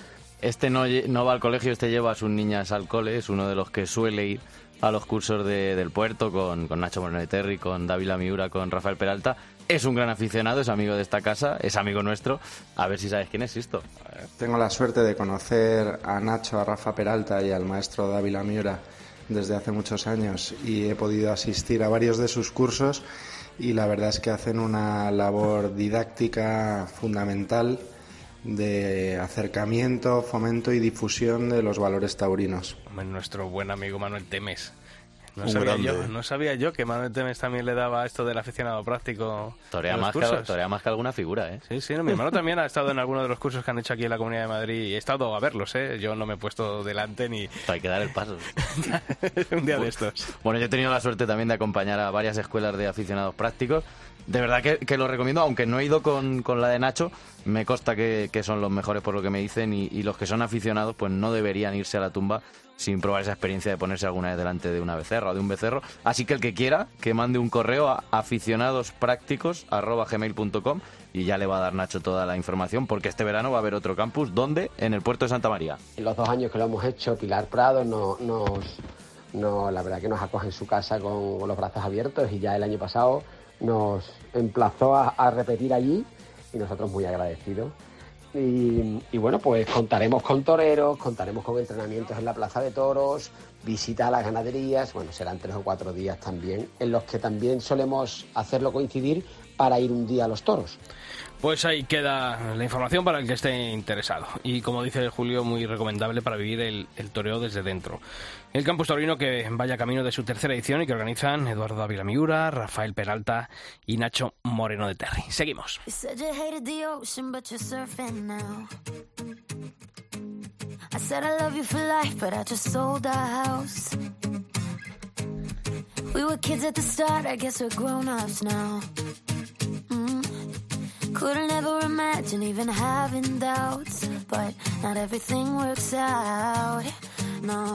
Este no, va al colegio, este lleva a sus niñas al cole, es uno de los que suele ir a los cursos de- del puerto con, con Nacho Moreno Terry, con Dávila Miura, con Rafael Peralta. Es un gran aficionado, es amigo de esta casa, es amigo nuestro. A ver si sabes quién es Sisto. Tengo la suerte de conocer a Nacho, a Rafa Peralta y al maestro Dávila Miura desde hace muchos años y he podido asistir a varios de sus cursos y la verdad es que hacen una labor didáctica fundamental de acercamiento, fomento y difusión de los valores taurinos. Nuestro buen amigo Manuel Temes. No sabía, yo, no sabía yo que Manuel Temes también le daba esto del aficionado práctico. Torea más, que, torea más que alguna figura, ¿eh? Sí, sí, no, mi hermano (laughs) también ha estado en alguno de los cursos que han hecho aquí en la Comunidad de Madrid y he estado a verlos, ¿eh? Yo no me he puesto delante ni... Hay que dar el paso. (laughs) Un día de estos. Bueno, yo he tenido la suerte también de acompañar a varias escuelas de aficionados prácticos. De verdad que, que lo recomiendo, aunque no he ido con, con la de Nacho, me consta que, que son los mejores por lo que me dicen y, y los que son aficionados pues no deberían irse a la tumba sin probar esa experiencia de ponerse alguna vez delante de una becerra o de un becerro. Así que el que quiera, que mande un correo a aficionadosprácticos.gmail.com y ya le va a dar Nacho toda la información porque este verano va a haber otro campus. ¿Dónde? En el puerto de Santa María. En los dos años que lo hemos hecho, Pilar Prado no- nos, no, la verdad que nos acoge en su casa con, con los brazos abiertos y ya el año pasado nos emplazó a, a repetir allí y nosotros muy agradecidos. Y, y bueno, pues contaremos con toreros, contaremos con entrenamientos en la Plaza de Toros, visita a las ganaderías, bueno, serán tres o cuatro días también, en los que también solemos hacerlo coincidir para ir un día a los toros. Pues ahí queda la información para el que esté interesado. Y como dice Julio, muy recomendable para vivir el, el toreo desde dentro. El campus taurino que vaya camino de su tercera edición y que organizan Eduardo Ávila Miura, Rafael Peralta y Nacho Moreno de Terry. Seguimos. We were kids at the start, I guess we're grown ups now. Mm. Couldn't ever imagine even having doubts, but not everything works out. No,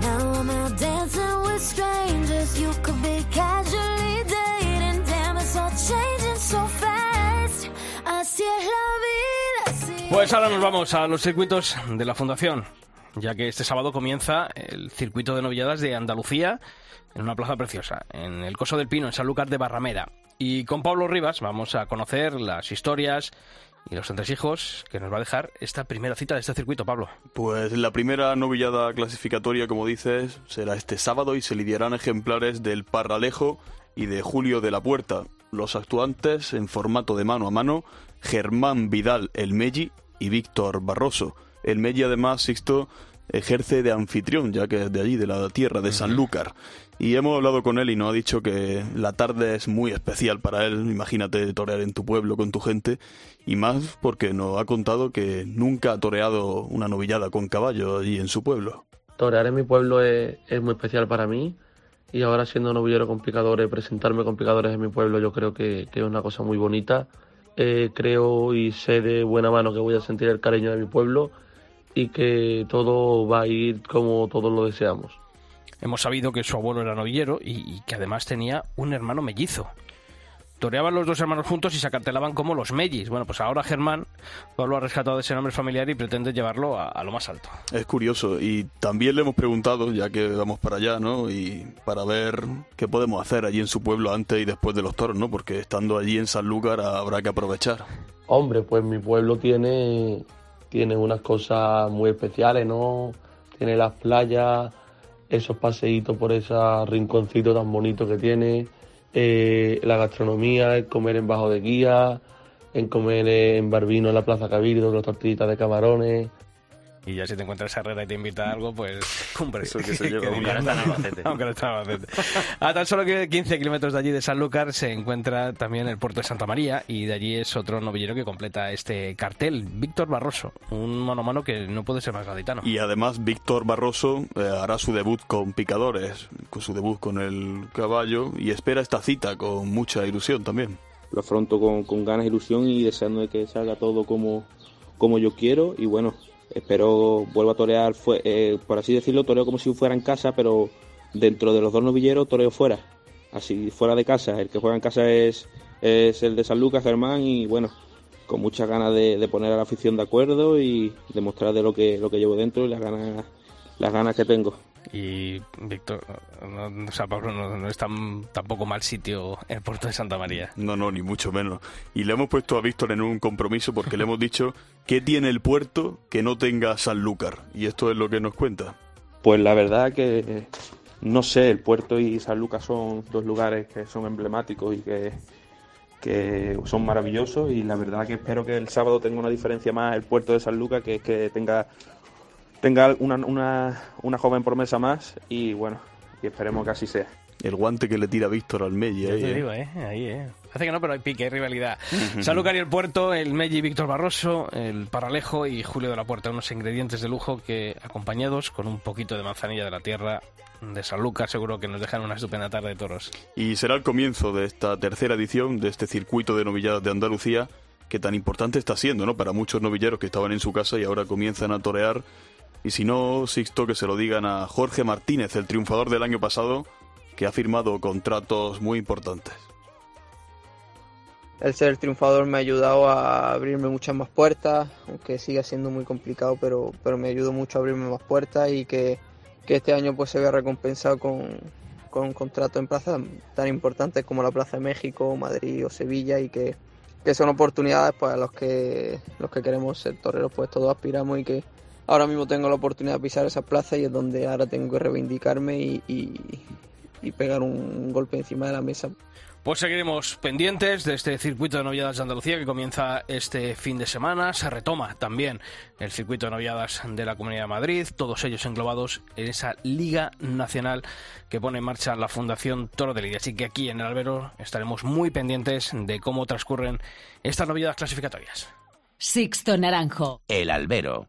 now I'm out dancing with strangers. You could be casually dating. Damn, it's all changing so fast. Así es la vida. Pues ahora nos vamos a los circuitos de la Fundación, ya que este sábado comienza el circuito de novilladas de Andalucía en una plaza preciosa, en el Coso del Pino, en Sanlúcar de Barrameda. Y con Pablo Rivas vamos a conocer las historias y los entresijos que nos va a dejar esta primera cita de este circuito, Pablo. Pues la primera novillada clasificatoria, como dices, será este sábado y se lidiarán ejemplares del Parralejo y de Julio de la Puerta. Los actuantes en formato de mano a mano, Germán Vidal El Melli y Víctor Barroso. El Melli además, Sixto, ejerce de anfitrión, ya que es de allí, de la tierra de Sanlúcar. Y hemos hablado con él y nos ha dicho que la tarde es muy especial para él. Imagínate torear en tu pueblo con tu gente. Y más porque nos ha contado que nunca ha toreado una novillada con caballo allí en su pueblo. Torear en mi pueblo es, es muy especial para mí. Y ahora siendo novillero con picadores, presentarme con picadores en mi pueblo, yo creo que, que es una cosa muy bonita. Eh, creo y sé de buena mano que voy a sentir el cariño de mi pueblo y que todo va a ir como todos lo deseamos. Hemos sabido que su abuelo era novillero y, y que además tenía un hermano mellizo. Toreaban los dos hermanos juntos y se acartelaban como los mellis. Bueno, pues ahora Germán Pablo ha rescatado ese nombre familiar y pretende llevarlo a, a lo más alto. Es curioso y también le hemos preguntado, ya que vamos para allá, ¿no? Y para ver qué podemos hacer allí en su pueblo antes y después de los toros, ¿no? Porque estando allí en Sanlúcar habrá que aprovechar. Hombre, pues mi pueblo tiene, tiene unas cosas muy especiales, ¿no? Tiene las playas, esos paseitos por ese rinconcito tan bonito que tiene, eh, la gastronomía, el comer en bajo de guía, en comer en Barbino en la Plaza Cabildo, las tortillitas de camarones. Y ya si te encuentras Herrera y te invita a algo, pues (laughs) cumple. Eso que se lleva (laughs) Que. Aunque no está en Albacete. (laughs) Aunque no está en Albacete. A tan solo que 15 kilómetros de allí de Sanlúcar se encuentra también el puerto de Santa María y de allí es otro novillero que completa este cartel, Víctor Barroso, un mano a mano que no puede ser más gaditano. Y además Víctor Barroso eh, hará su debut con picadores, con su debut con el caballo y espera esta cita con mucha ilusión también. lo afronto con, con ganas, ilusión y deseando de que salga todo como, como yo quiero y bueno, espero vuelva a torear, fue, eh, por así decirlo, toreo como si fuera en casa, pero dentro de los dos novilleros toreo fuera, así fuera de casa, el que juega en casa es, es el de San Lucas, Germán y bueno, con muchas ganas de, de poner a la afición de acuerdo y demostrar de lo que, lo que llevo dentro y las ganas, las ganas que tengo. Y Víctor, no, no- o sea, Pablo, no, no es tan, tampoco mal sitio el puerto de Santa María. No, no, ni mucho menos. Y le hemos puesto a Víctor en un compromiso porque le hemos dicho que tiene el puerto que no tenga Sanlúcar. Y esto es lo que nos cuenta. Pues la verdad que no sé, el puerto y San Lucas son dos lugares que son emblemáticos y que, que son maravillosos y la verdad que espero que el sábado tenga una diferencia más el puerto de San Lucas, que es que tenga, tenga una, una, una joven promesa más y bueno, y esperemos que así sea. El guante que le tira Víctor al Melli. Ahí, te ¿eh? digo, ¿eh? Ahí, ¿eh? Hace que no, pero hay pique, hay rivalidad. Y el Puerto, el Melli Víctor Barroso, el Paralejo y Julio de la Puerta, unos ingredientes de lujo que, acompañados con un poquito de manzanilla de la tierra de Sanlúcar, seguro que nos dejan una estupenda tarde de toros. Y será el comienzo de esta tercera edición de este circuito de novilladas de Andalucía que tan importante está siendo, ¿no? Para muchos novilleros que estaban en su casa y ahora comienzan a torear. Y si no, Sixto, que se lo digan a Jorge Martínez, el triunfador del año pasado, que ha firmado contratos muy importantes. El ser triunfador me ha ayudado a abrirme muchas más puertas, aunque siga siendo muy complicado, pero, pero me ayudó mucho a abrirme más puertas y que, que este año pues se vea recompensado con, con un contrato en plazas tan importantes como la Plaza de México, Madrid o Sevilla y que, que son oportunidades pues, a los que, los que queremos ser toreros, pues todos aspiramos y que ahora mismo tengo la oportunidad de pisar esa plaza y es donde ahora tengo que reivindicarme y, y- y pegar un golpe encima de la mesa. Pues seguiremos pendientes de este circuito de noviadas de Andalucía que comienza este fin de semana. Se retoma también el circuito de noviadas de la Comunidad de Madrid, todos ellos englobados en esa Liga Nacional que pone en marcha la Fundación Toro de Lidia. Así que aquí en el Albero estaremos muy pendientes de cómo transcurren estas noviadas clasificatorias. Sixto Naranjo. El albero.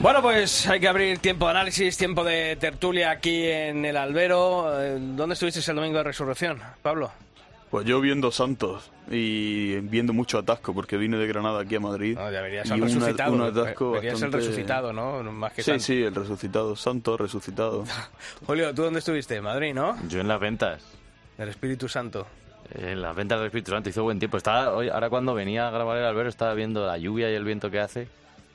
Bueno, pues hay que abrir tiempo de análisis, tiempo de tertulia aquí en el Albero. Eh, ¿Dónde estuviste el domingo de resurrección, Pablo? Pues yo viendo Santos y viendo mucho atasco porque vine de Granada aquí a Madrid. No, deberías y ser resucitado. un atasco ser bastante- resucitado, ¿no? Más que Sí, sí, el resucitado. Santo, resucitado. (laughs) Julio, ¿tú dónde estuviste? En Madrid, ¿no? Yo en las ventas. El Espíritu Santo. En las ventas del Espíritu Santo hizo buen tiempo. Estaba, hoy- ahora cuando venía a grabar el albero estaba viendo la lluvia y el viento que hace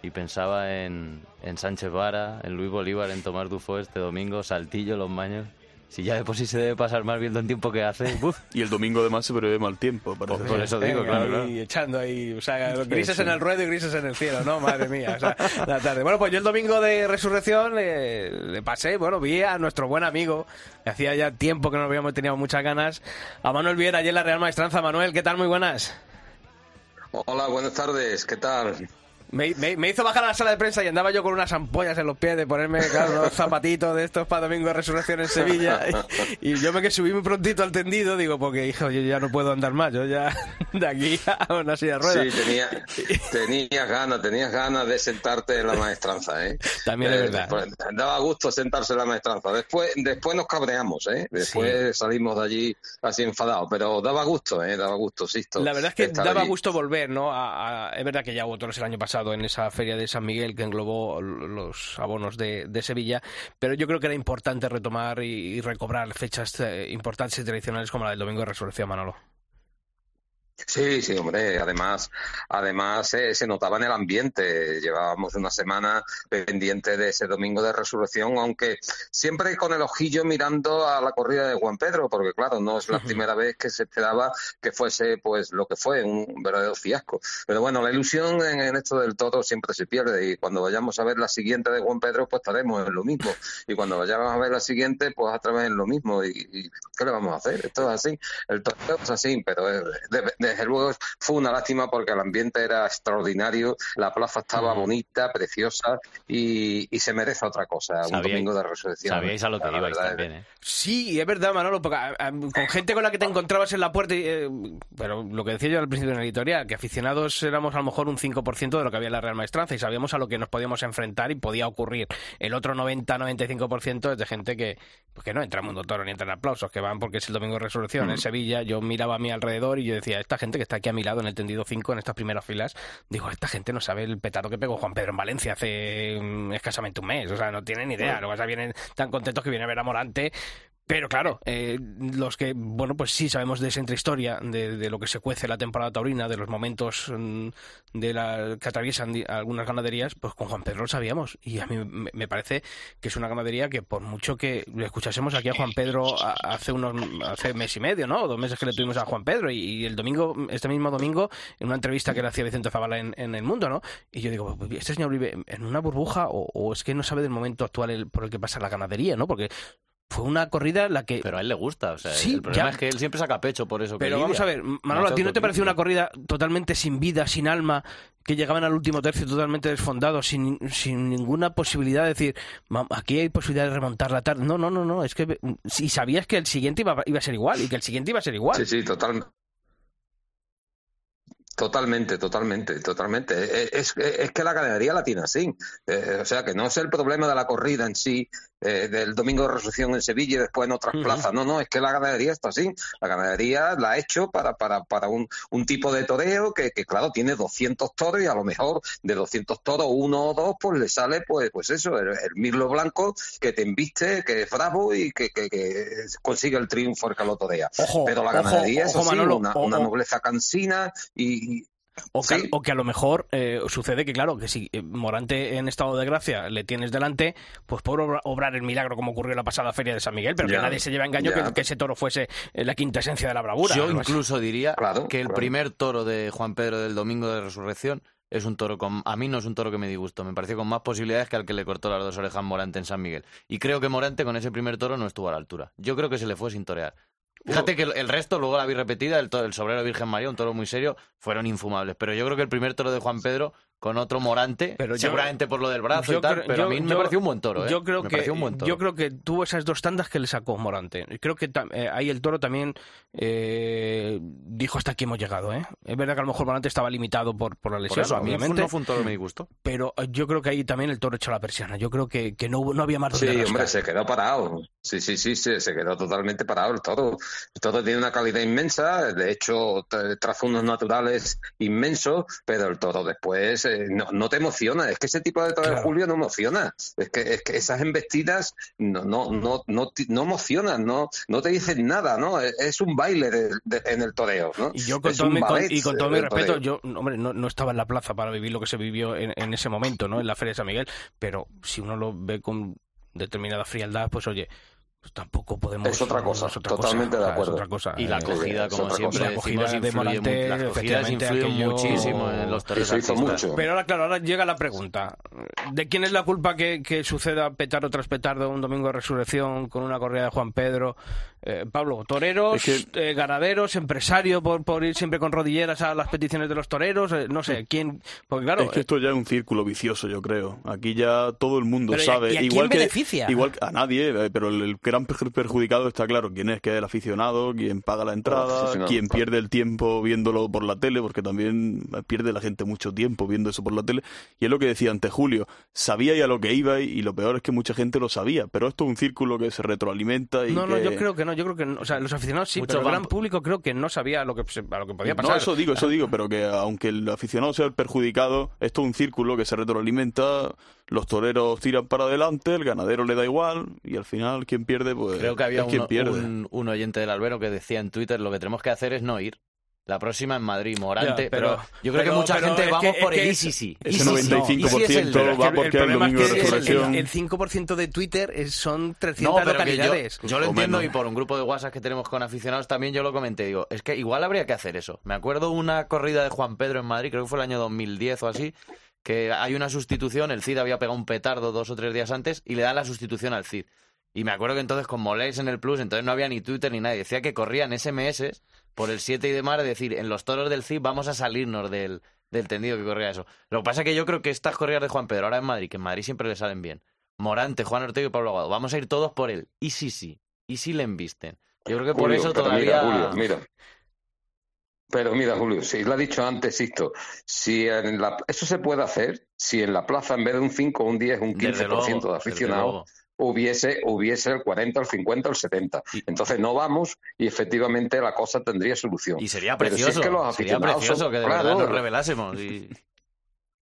y pensaba en, en Sánchez Vara, en Luis Bolívar, en Tomás Dufo este domingo, Saltillo, Los Maños. Si ya de por sí se debe pasar mal viendo el tiempo que hace. (laughs) uf. Y el domingo además se prevé mal tiempo. parece Por- eso digo, claro, ahí claro. echando ahí, o sea, (laughs) grises Sí, sí. en el ruedo y grises en el cielo, ¿no? Madre mía, o sea, la tarde. Bueno, pues yo el domingo de resurrección eh, le pasé, bueno, vi a nuestro buen amigo, que hacía ya tiempo que no habíamos tenido muchas ganas, a Manuel Viera, ayer en la Real Maestranza. Manuel, ¿qué tal? Muy buenas. Hola, buenas tardes, ¿qué tal? Me, me- me hizo bajar a la sala de prensa y andaba yo con unas ampollas en los pies de ponerme, claro, unos (laughs) zapatitos de estos para domingo de resurrección en Sevilla. Y, y yo me que subí muy prontito al tendido, digo, porque, hijo, yo ya no puedo andar más, yo ya (laughs) de aquí a una silla de ruedas. Sí, tenía, tenías ganas, tenías ganas de sentarte en la maestranza, ¿eh? También es Eh, verdad. pues, daba gusto sentarse en la maestranza. Después, después nos cabreamos, ¿eh? Después salimos de allí así enfadados, pero daba gusto, ¿eh? Daba gusto, Sisto. La verdad es que daba allí. gusto volver, ¿no? A- a- es verdad que ya hubo toros el año pasado en esa feria de San Miguel que englobó los abonos de, de Sevilla, pero yo creo que era importante retomar y, y recobrar fechas eh, importantes y tradicionales como la del Domingo de Resurrección, Manolo. Sí, sí, hombre. Además, además eh, se notaba en el ambiente. Llevábamos una semana pendiente de ese domingo de resurrección, aunque siempre con el ojillo mirando a la corrida de Juan Pedro, porque claro, no es la primera vez que se esperaba que fuese, pues, lo que fue, un verdadero fiasco. Pero bueno, la ilusión en, en esto del toro siempre se pierde y cuando vayamos a ver la siguiente de Juan Pedro, pues estaremos en lo mismo. Y cuando vayamos a ver la siguiente, pues otra vez en lo mismo. ¿Y, y qué le vamos a hacer? Esto es así. El torneo es así, pero de- desde luego fue una lástima porque el ambiente era extraordinario, la plaza estaba bonita, preciosa y, y se merece otra cosa, un Sabíais- domingo de resurrección. Sabíais a lo que ibais también, ¿eh? Sí, es verdad, Manolo, porque a- a- con gente con la que te encontrabas en la puerta, y, eh, pero lo que decía yo al principio en la editorial, que aficionados éramos a lo mejor un 5% de lo que había en la Real Maestranza y sabíamos a lo que nos podíamos enfrentar y podía ocurrir. El otro 90-95% es de gente que, pues que no entra en Mundo Toro ni entra en aplausos, que van porque es el Domingo de Resurrección en Sevilla. Yo miraba a mi alrededor y yo decía, esta gente que está aquí a mi lado en el tendido 5, en estas primeras filas, digo, esta gente no sabe el petardo que pegó Juan Pedro en Valencia hace mm, escasamente un mes, o sea, no tienen ni idea. Lo que pasa vienen tan contentos que viene a ver a Morante pero claro, eh, los que, bueno, pues sí sabemos de esa intrahistoria, de, de lo que se cuece la temporada taurina, de los momentos mm, de la, que atraviesan algunas ganaderías, pues con Juan Pedro lo sabíamos. Y a mí me, parece que es una ganadería que por mucho que le escuchásemos aquí a Juan Pedro hace unos hace mes y medio, ¿no? Dos meses que le tuvimos a Juan Pedro y, el domingo, este mismo domingo, en una entrevista que le hacía Vicente Zavala en, en El Mundo, ¿no? Y yo digo, pues, ¿este señor vive en una burbuja o, o es que no sabe del momento actual el- por el que pasa la ganadería, ¿no? Porque fue una corrida en la que... Pero a él le gusta, o sea, Sí, el problema ya. es que él siempre saca pecho por eso. que Pero lidia. vamos a ver, Manolo, No ¿a ti no te pareció autocrítica. una corrida totalmente sin vida, sin alma, que llegaban al último tercio totalmente desfondados, sin, sin ninguna posibilidad de decir, "Ma- aquí hay posibilidad de remontar la tarde? No, no, no, no, es que si sabías que el siguiente iba, iba a ser igual y que el siguiente iba a ser igual. Sí, sí, total. Totalmente, totalmente, totalmente. Eh, Es, es que la ganadería la tiene así. Eh, o sea, que no es el problema de la corrida en sí, eh, del domingo de resurrección en Sevilla y después en otras plazas. No, no, es que la ganadería está así. La ganadería la ha hecho para, para, para un, un tipo de toreo que, que, claro, tiene 200 toros y a lo mejor de 200 toros, uno o dos, pues le sale, pues, pues eso, el, el mirlo blanco que te embiste, que es bravo y que, que, que consigue el triunfo el que lo torea. Ojo, Pero la ojo, ganadería es ojo, así, Manolo, una, una nobleza cansina y, y- O que, o que a lo mejor eh, sucede que, claro, que si eh, Morante en estado de gracia le tienes delante, pues puede obra- obrar el milagro como ocurrió en la pasada feria de San Miguel, pero Ya, que nadie se lleva a engaño que, que ese toro fuese eh, la quinta esencia de la bravura. Yo así. incluso diría que el claro. primer toro de Juan Pedro del domingo de resurrección es un toro con. A mí no es un toro que me disgustó. Me pareció con más posibilidades que al que le cortó las dos orejas Morante en San Miguel. Y creo que Morante con ese primer toro no estuvo a la altura. Yo creo que se le fue sin torear. Fíjate que el, resto, luego la vi repetida, el, el sobrero Virgen María, un toro muy serio, fueron infumables. Pero yo creo que el primer toro de Juan Pedro con otro Morante, Pero yo- seguramente por lo del brazo Yo y tal, creo- pero a yo- mí me pareció un buen toro, ¿eh? Yo creo Me que pareció un buen toro. yo creo que tuvo esas dos tandas que le sacó Morante. Y Creo que eh, ahí el toro también eh, dijo hasta aquí hemos llegado, ¿eh? Es verdad que a lo mejor Morante estaba limitado por, por la Por lesión, eso, a mí obviamente. no fue un toro que me disgustó. Pero yo creo que ahí también el toro echó la persiana. Yo creo que, que no, hubo- no había más Sí, rascar. hombre, se quedó parado. Sí, sí, sí, sí, se quedó totalmente parado el toro. El toro tiene una calidad inmensa, de hecho, t- traza unos naturales inmensos, pero el toro después eh, no, no te emociona. Es que ese tipo de toro de Julio no emociona. Es que, es que esas embestidas no, no, no, no, no emocionan, no, no te dicen nada, ¿no? Es, es un baile de- de- en el toreo, ¿no? Y yo con Es todo, mi, con- y con todo mi respeto, toreo. yo, hombre, no, no estaba en la plaza para vivir lo que se vivió en, en ese momento, ¿no? En la Feria de San Miguel, pero si uno lo ve con determinada frialdad, pues oye, pues tampoco podemos... Es otra cosa, es otra totalmente cosa, de acuerdo. Es otra cosa. Y la Eh, acogida, como otra siempre cosa. La decimos, acogida de Morante, las acogidas efectivamente, influyen aquello- muchísimo en los Eso hizo mucho. Pero ahora, claro, ahora llega la pregunta. ¿De quién es la culpa que, que suceda petardo tras petardo un domingo de resurrección con una corrida de Juan Pedro? Eh, Pablo, toreros, Es eh, ganaderos, empresario por, por ir siempre con rodilleras a las peticiones de los toreros, eh, no sé, ¿quién? Porque claro, es que esto ya es un círculo vicioso, yo creo. Aquí ya todo el mundo Pero ¿y a- sabe. y a quién igual que, beneficia? Igual a nadie, eh, pero el, el gran per- perjudicado está claro quién es, que es el aficionado, quién paga la entrada, quién pierde el tiempo viéndolo por la tele, porque también pierde la gente mucho tiempo viendo eso por la tele. Y es lo que decía antes Julio, sabía ya lo que iba y, y lo peor es que mucha gente lo sabía, pero esto es un círculo que se retroalimenta y no, no, que- yo creo que no, yo creo que no, o sea, los aficionados sí, Mucho pero el gran público creo que no sabía lo que, se- a lo que podía pasar. No, eso digo, eso digo, pero que aunque el aficionado sea el perjudicado, esto es un círculo que se retroalimenta, los toreros tiran para adelante, el ganadero le da igual, y al final quien pierde, pues Creo que había es pierde. un, un oyente del albero que decía en Twitter lo que tenemos que hacer es no ir. La próxima en Madrid, Morante, Ya, pero, pero- yo creo pero- que mucha gente vamos que- por el ICC. ese 95% Pero es que va el- porque el domingo de resurrección. El 5% de Twitter es- son 300 No, yo, localidades. yo lo entiendo y por un grupo de WhatsApp que tenemos con aficionados también yo lo comenté. Digo, es que igual habría que hacer eso. Me acuerdo una corrida de Juan Pedro en Madrid, creo que fue el año 2010 o así, que hay una sustitución, el Cid había pegado un petardo dos o tres días antes y le dan la sustitución al Cid. Y me acuerdo que entonces con Molés en el Plus, entonces no había ni Twitter ni nadie. Decía que corrían SMS por el 7 y demás, es decir, en los toros del Cid vamos a salirnos del, del tendido que corría eso. Lo que pasa es que yo creo que estas corridas de Juan Pedro ahora en Madrid, que en Madrid siempre le salen bien, Morante, Juan Ortega y Pablo Aguado, vamos a ir todos por él. Y sí, sí. Y sí le embisten. Yo creo que por eso todavía... Mira, Julio, mira. Pero mira, Julio, si lo ha dicho antes, Sisto, si en la, eso se puede hacer si en la plaza en vez de un 5 o un 10, un 15% Desde luego, de aficionados. Hubiese, hubiese el 40, el 50, el 70. Entonces no vamos y efectivamente la cosa tendría solución. Y sería Pero si es precioso, que los sería precioso son- que de claro, verdad nos revelásemos. Y...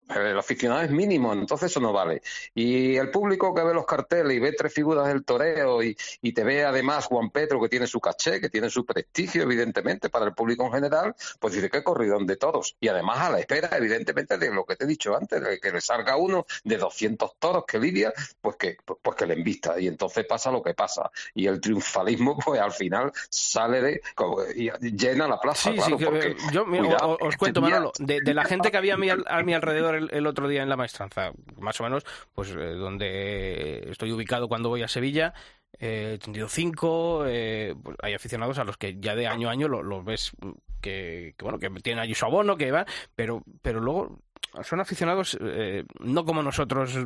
El aficionado es mínimo, entonces eso no vale. Y el público que ve los carteles y ve tres figuras del toreo y, y te ve además Juan Pedro que tiene su caché, que tiene su prestigio, evidentemente, para el público en general, pues dice que corridón de toros. Y además a la espera, evidentemente, de lo que te he dicho antes, de que le salga uno de 200 toros que lidia, pues que, pues que le invista. Y entonces pasa lo que pasa. Y el triunfalismo, (laughs) pues al final sale de. como- y llena la plaza, Sí, claro, sí, que, porque, yo mira, cuidado, os cuento, Manolo, de, de la gente que había a mi, al- a mi alrededor el, otro día en la maestranza, más o menos, pues eh, donde estoy ubicado cuando voy a Sevilla, eh, he tenido cinco, eh, pues, hay aficionados a los que ya de año a año lo- los ves mm, que, que, bueno, que tienen allí su abono, que van, pero, pero luego son aficionados eh, no como nosotros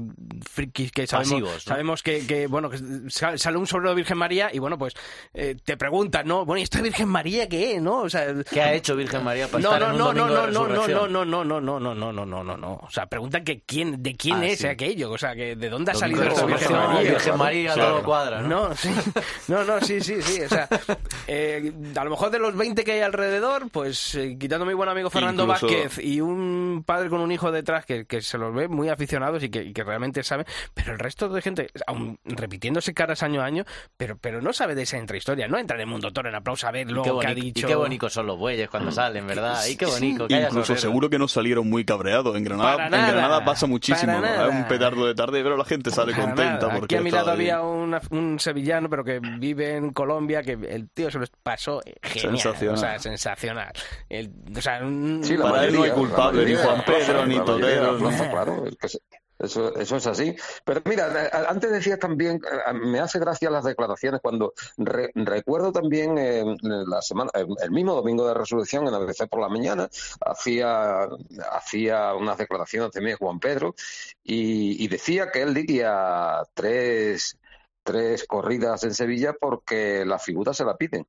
frikis que sabemos, Pasivos, ¿no? sabemos que, que, bueno que sa- sale un sobre de Virgen María y bueno pues eh, te preguntan no bueno y esta Virgen María qué no o sea ¿Qué ha hecho Virgen María para no, estar no, en un no, no, de no, no, resurrección? no, no, no, no, no, no, no, no, no, no. O sea, preguntan que quién, de quién Ah, es sí. aquello, o sea, que de dónde ha salido esta Virgen María. Virgen. María, Claro. todo cuadra, ¿no? No, sí. no, no, sí, sí, sí. O sea, eh, a lo mejor de los 20 que hay alrededor, pues eh, quitando a mi buen amigo Fernando Incluso- Vázquez y un padre con un hijo detrás que, que se los ve muy aficionados y que, y que realmente saben, pero el resto de gente, aún repitiéndose caras año a año, pero, pero no sabe de esa intrahistoria, no entra en el mundo toro en aplauso a ver lo que ha boni- y dicho. qué bonitos son los bueyes cuando salen, ¿verdad? Y qué bonito. que haya Incluso seguro que no salieron muy cabreados. En Granada, en nada, Granada pasa muchísimo. ¿no? un petardo de tarde, pero la gente sale Para contenta. nada. Porque Aquí a mi lado había una- un sevillano, pero que vive en Colombia, que el tío se lo pasó genial. Sensacional. O sea, sensacional. El- o sea, un- Sí, la Para él no hay culpable, la ni Juan Pedro, la ni mayoría de la toreros. plaza, ¿no? claro, es que se- Eso, eso es así. Pero mira, antes decías también, me hace gracia las declaraciones cuando re- recuerdo también eh, la semana, el el mismo domingo de resurrección en ABC por la mañana, hacía, hacía unas declaraciones también Juan Pedro y, y decía que él diría tres, tres corridas en Sevilla porque la figura se la piden.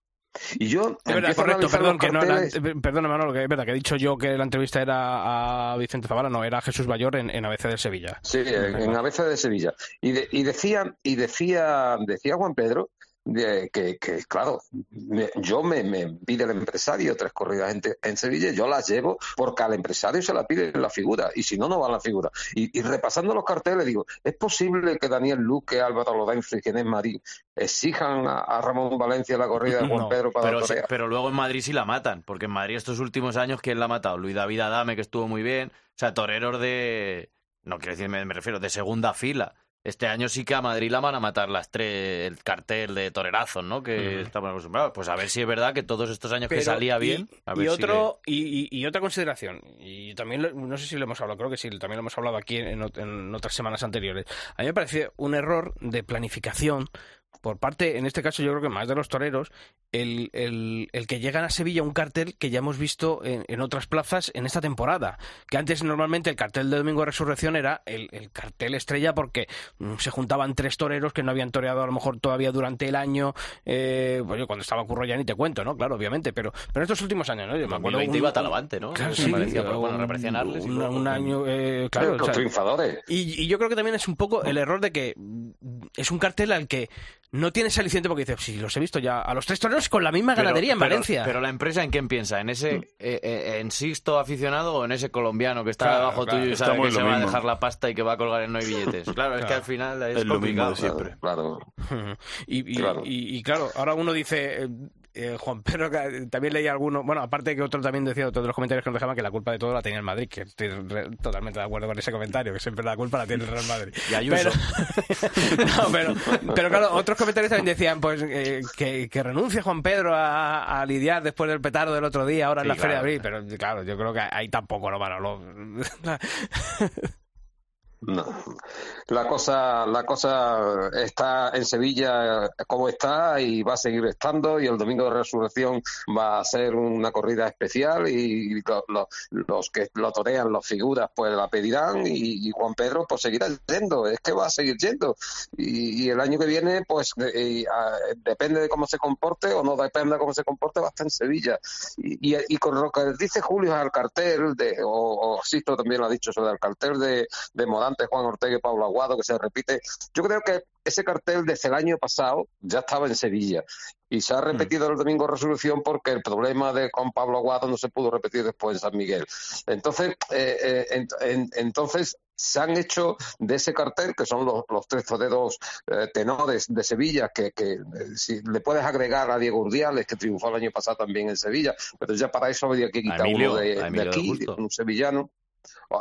Y yo Es verdad, correcto, perdón, que no, carteles- perdona Manolo, que es verdad que he dicho yo que la entrevista era a Vicente Zavala, no, era a Jesús Bayor en, en ABC de Sevilla. Sí, en, en ABC de Sevilla. Y, de- y decía, y decía, decía Juan Pedro de- que, que, claro, me- yo me, me pide el empresario tres corridas en, en Sevilla, yo las llevo porque al empresario se la pide la figura, y si no, no va la figura. Y, y repasando los carteles, digo, ¿es posible que Daniel Luque, Álvaro Lorenzo y Ginés Marín exijan a, a Ramón Valencia la corrida de Juan No, Pedro para pero, sí- torear? pero luego en Madrid sí la matan, porque en Madrid estos últimos años, ¿quién la ha matado? Luis David Adame, que estuvo muy bien. O sea, toreros de. No quiero decir, me, me refiero, de segunda fila. Este año sí que a Madrid la van a matar las tres, el cartel de torerazos, ¿no? Que estamos acostumbrados. Pues a ver si es verdad que todos estos años que salía y- bien. a Y, si otro, y, y- y otra consideración, y también, lo- no sé si lo hemos hablado, creo que sí, también lo hemos hablado aquí en otras semanas anteriores. A mí me parece un error de planificación por parte, en este caso yo creo que más de los toreros, el, el- el que llegan a Sevilla un cartel que ya hemos visto en, en otras plazas en esta temporada. Que antes normalmente el cartel de Domingo de Resurrección era el, el cartel estrella porque mm, se juntaban tres toreros que no habían toreado a lo mejor todavía durante el año. Eh, bueno, cuando estaba Curro ya ni te cuento, ¿no? Claro, obviamente, pero, pero en estos últimos años, ¿no? Yo me acuerdo 2020 un- iba Talavante, ¿no? Claro, sí, parecía, pero bueno, un- Arles un, año, eh, claro. Los o sea, triunfadores. y, y yo creo que también es un poco el error de que mm, es un cartel al que no tienes aliciente porque dices, sí, los he visto ya a los tres toreros con la misma Pero- ganadería en pero- Valencia. Pero la empresa en quién piensa, en ese eh, eh, en Sixto aficionado o en ese colombiano que está Claro, debajo claro. tuyo y sabe que se va a dejar la pasta y que va a colgar en no hay (laughs) billetes. Claro, es que al final es, Es lo mismo complicado. de siempre. Claro. (laughs) Y, y- Claro. y- y claro, ahora uno dice, eh, eh, Juan Pedro, que también leía alguno, bueno, aparte que otro también decía, otro de los comentarios que nos dejaban que la culpa de todo la tenía el Madrid, que estoy re- totalmente de acuerdo con ese comentario, que siempre la culpa la tiene el Real Madrid. Y Ayuso. Pero, (laughs) no, pero, pero claro, otros comentarios también decían, pues, eh, que, que renuncie Juan Pedro a, a lidiar después del petardo del otro día, ahora en Sí, la Feria de Abril, pero claro, yo creo que ahí tampoco lo van a No. La cosa, la cosa está en Sevilla como está y va a seguir estando y el domingo de resurrección va a ser una corrida especial y lo- lo- los que lo torean, los figuras, pues la pedirán y, y Juan Pedro pues seguirá yendo, es que va a seguir yendo. Y, y el año que viene pues depende de cómo se comporte o no depende de cómo se comporte va a estar en Sevilla. Y, con lo que dice Julio al cartel de, o, o Sisto también lo ha dicho sobre el cartel de, de Morante, Juan Ortega y Pablo Aguado que se repite, yo creo que ese cartel desde el año pasado ya estaba en Sevilla y se ha repetido el domingo de Resurrección porque el problema de con Pablo Aguado no se pudo repetir después en San Miguel. Entonces, eh, eh, ent- en- entonces se han hecho de ese cartel, que son los, los tres toreros eh, tenores de Sevilla, que, que, eh, si le puedes agregar a Diego Urdiales, que triunfó el año pasado también en Sevilla, pero ya para eso habría que quitar Emilio, uno de, de de aquí, Justo. un sevillano.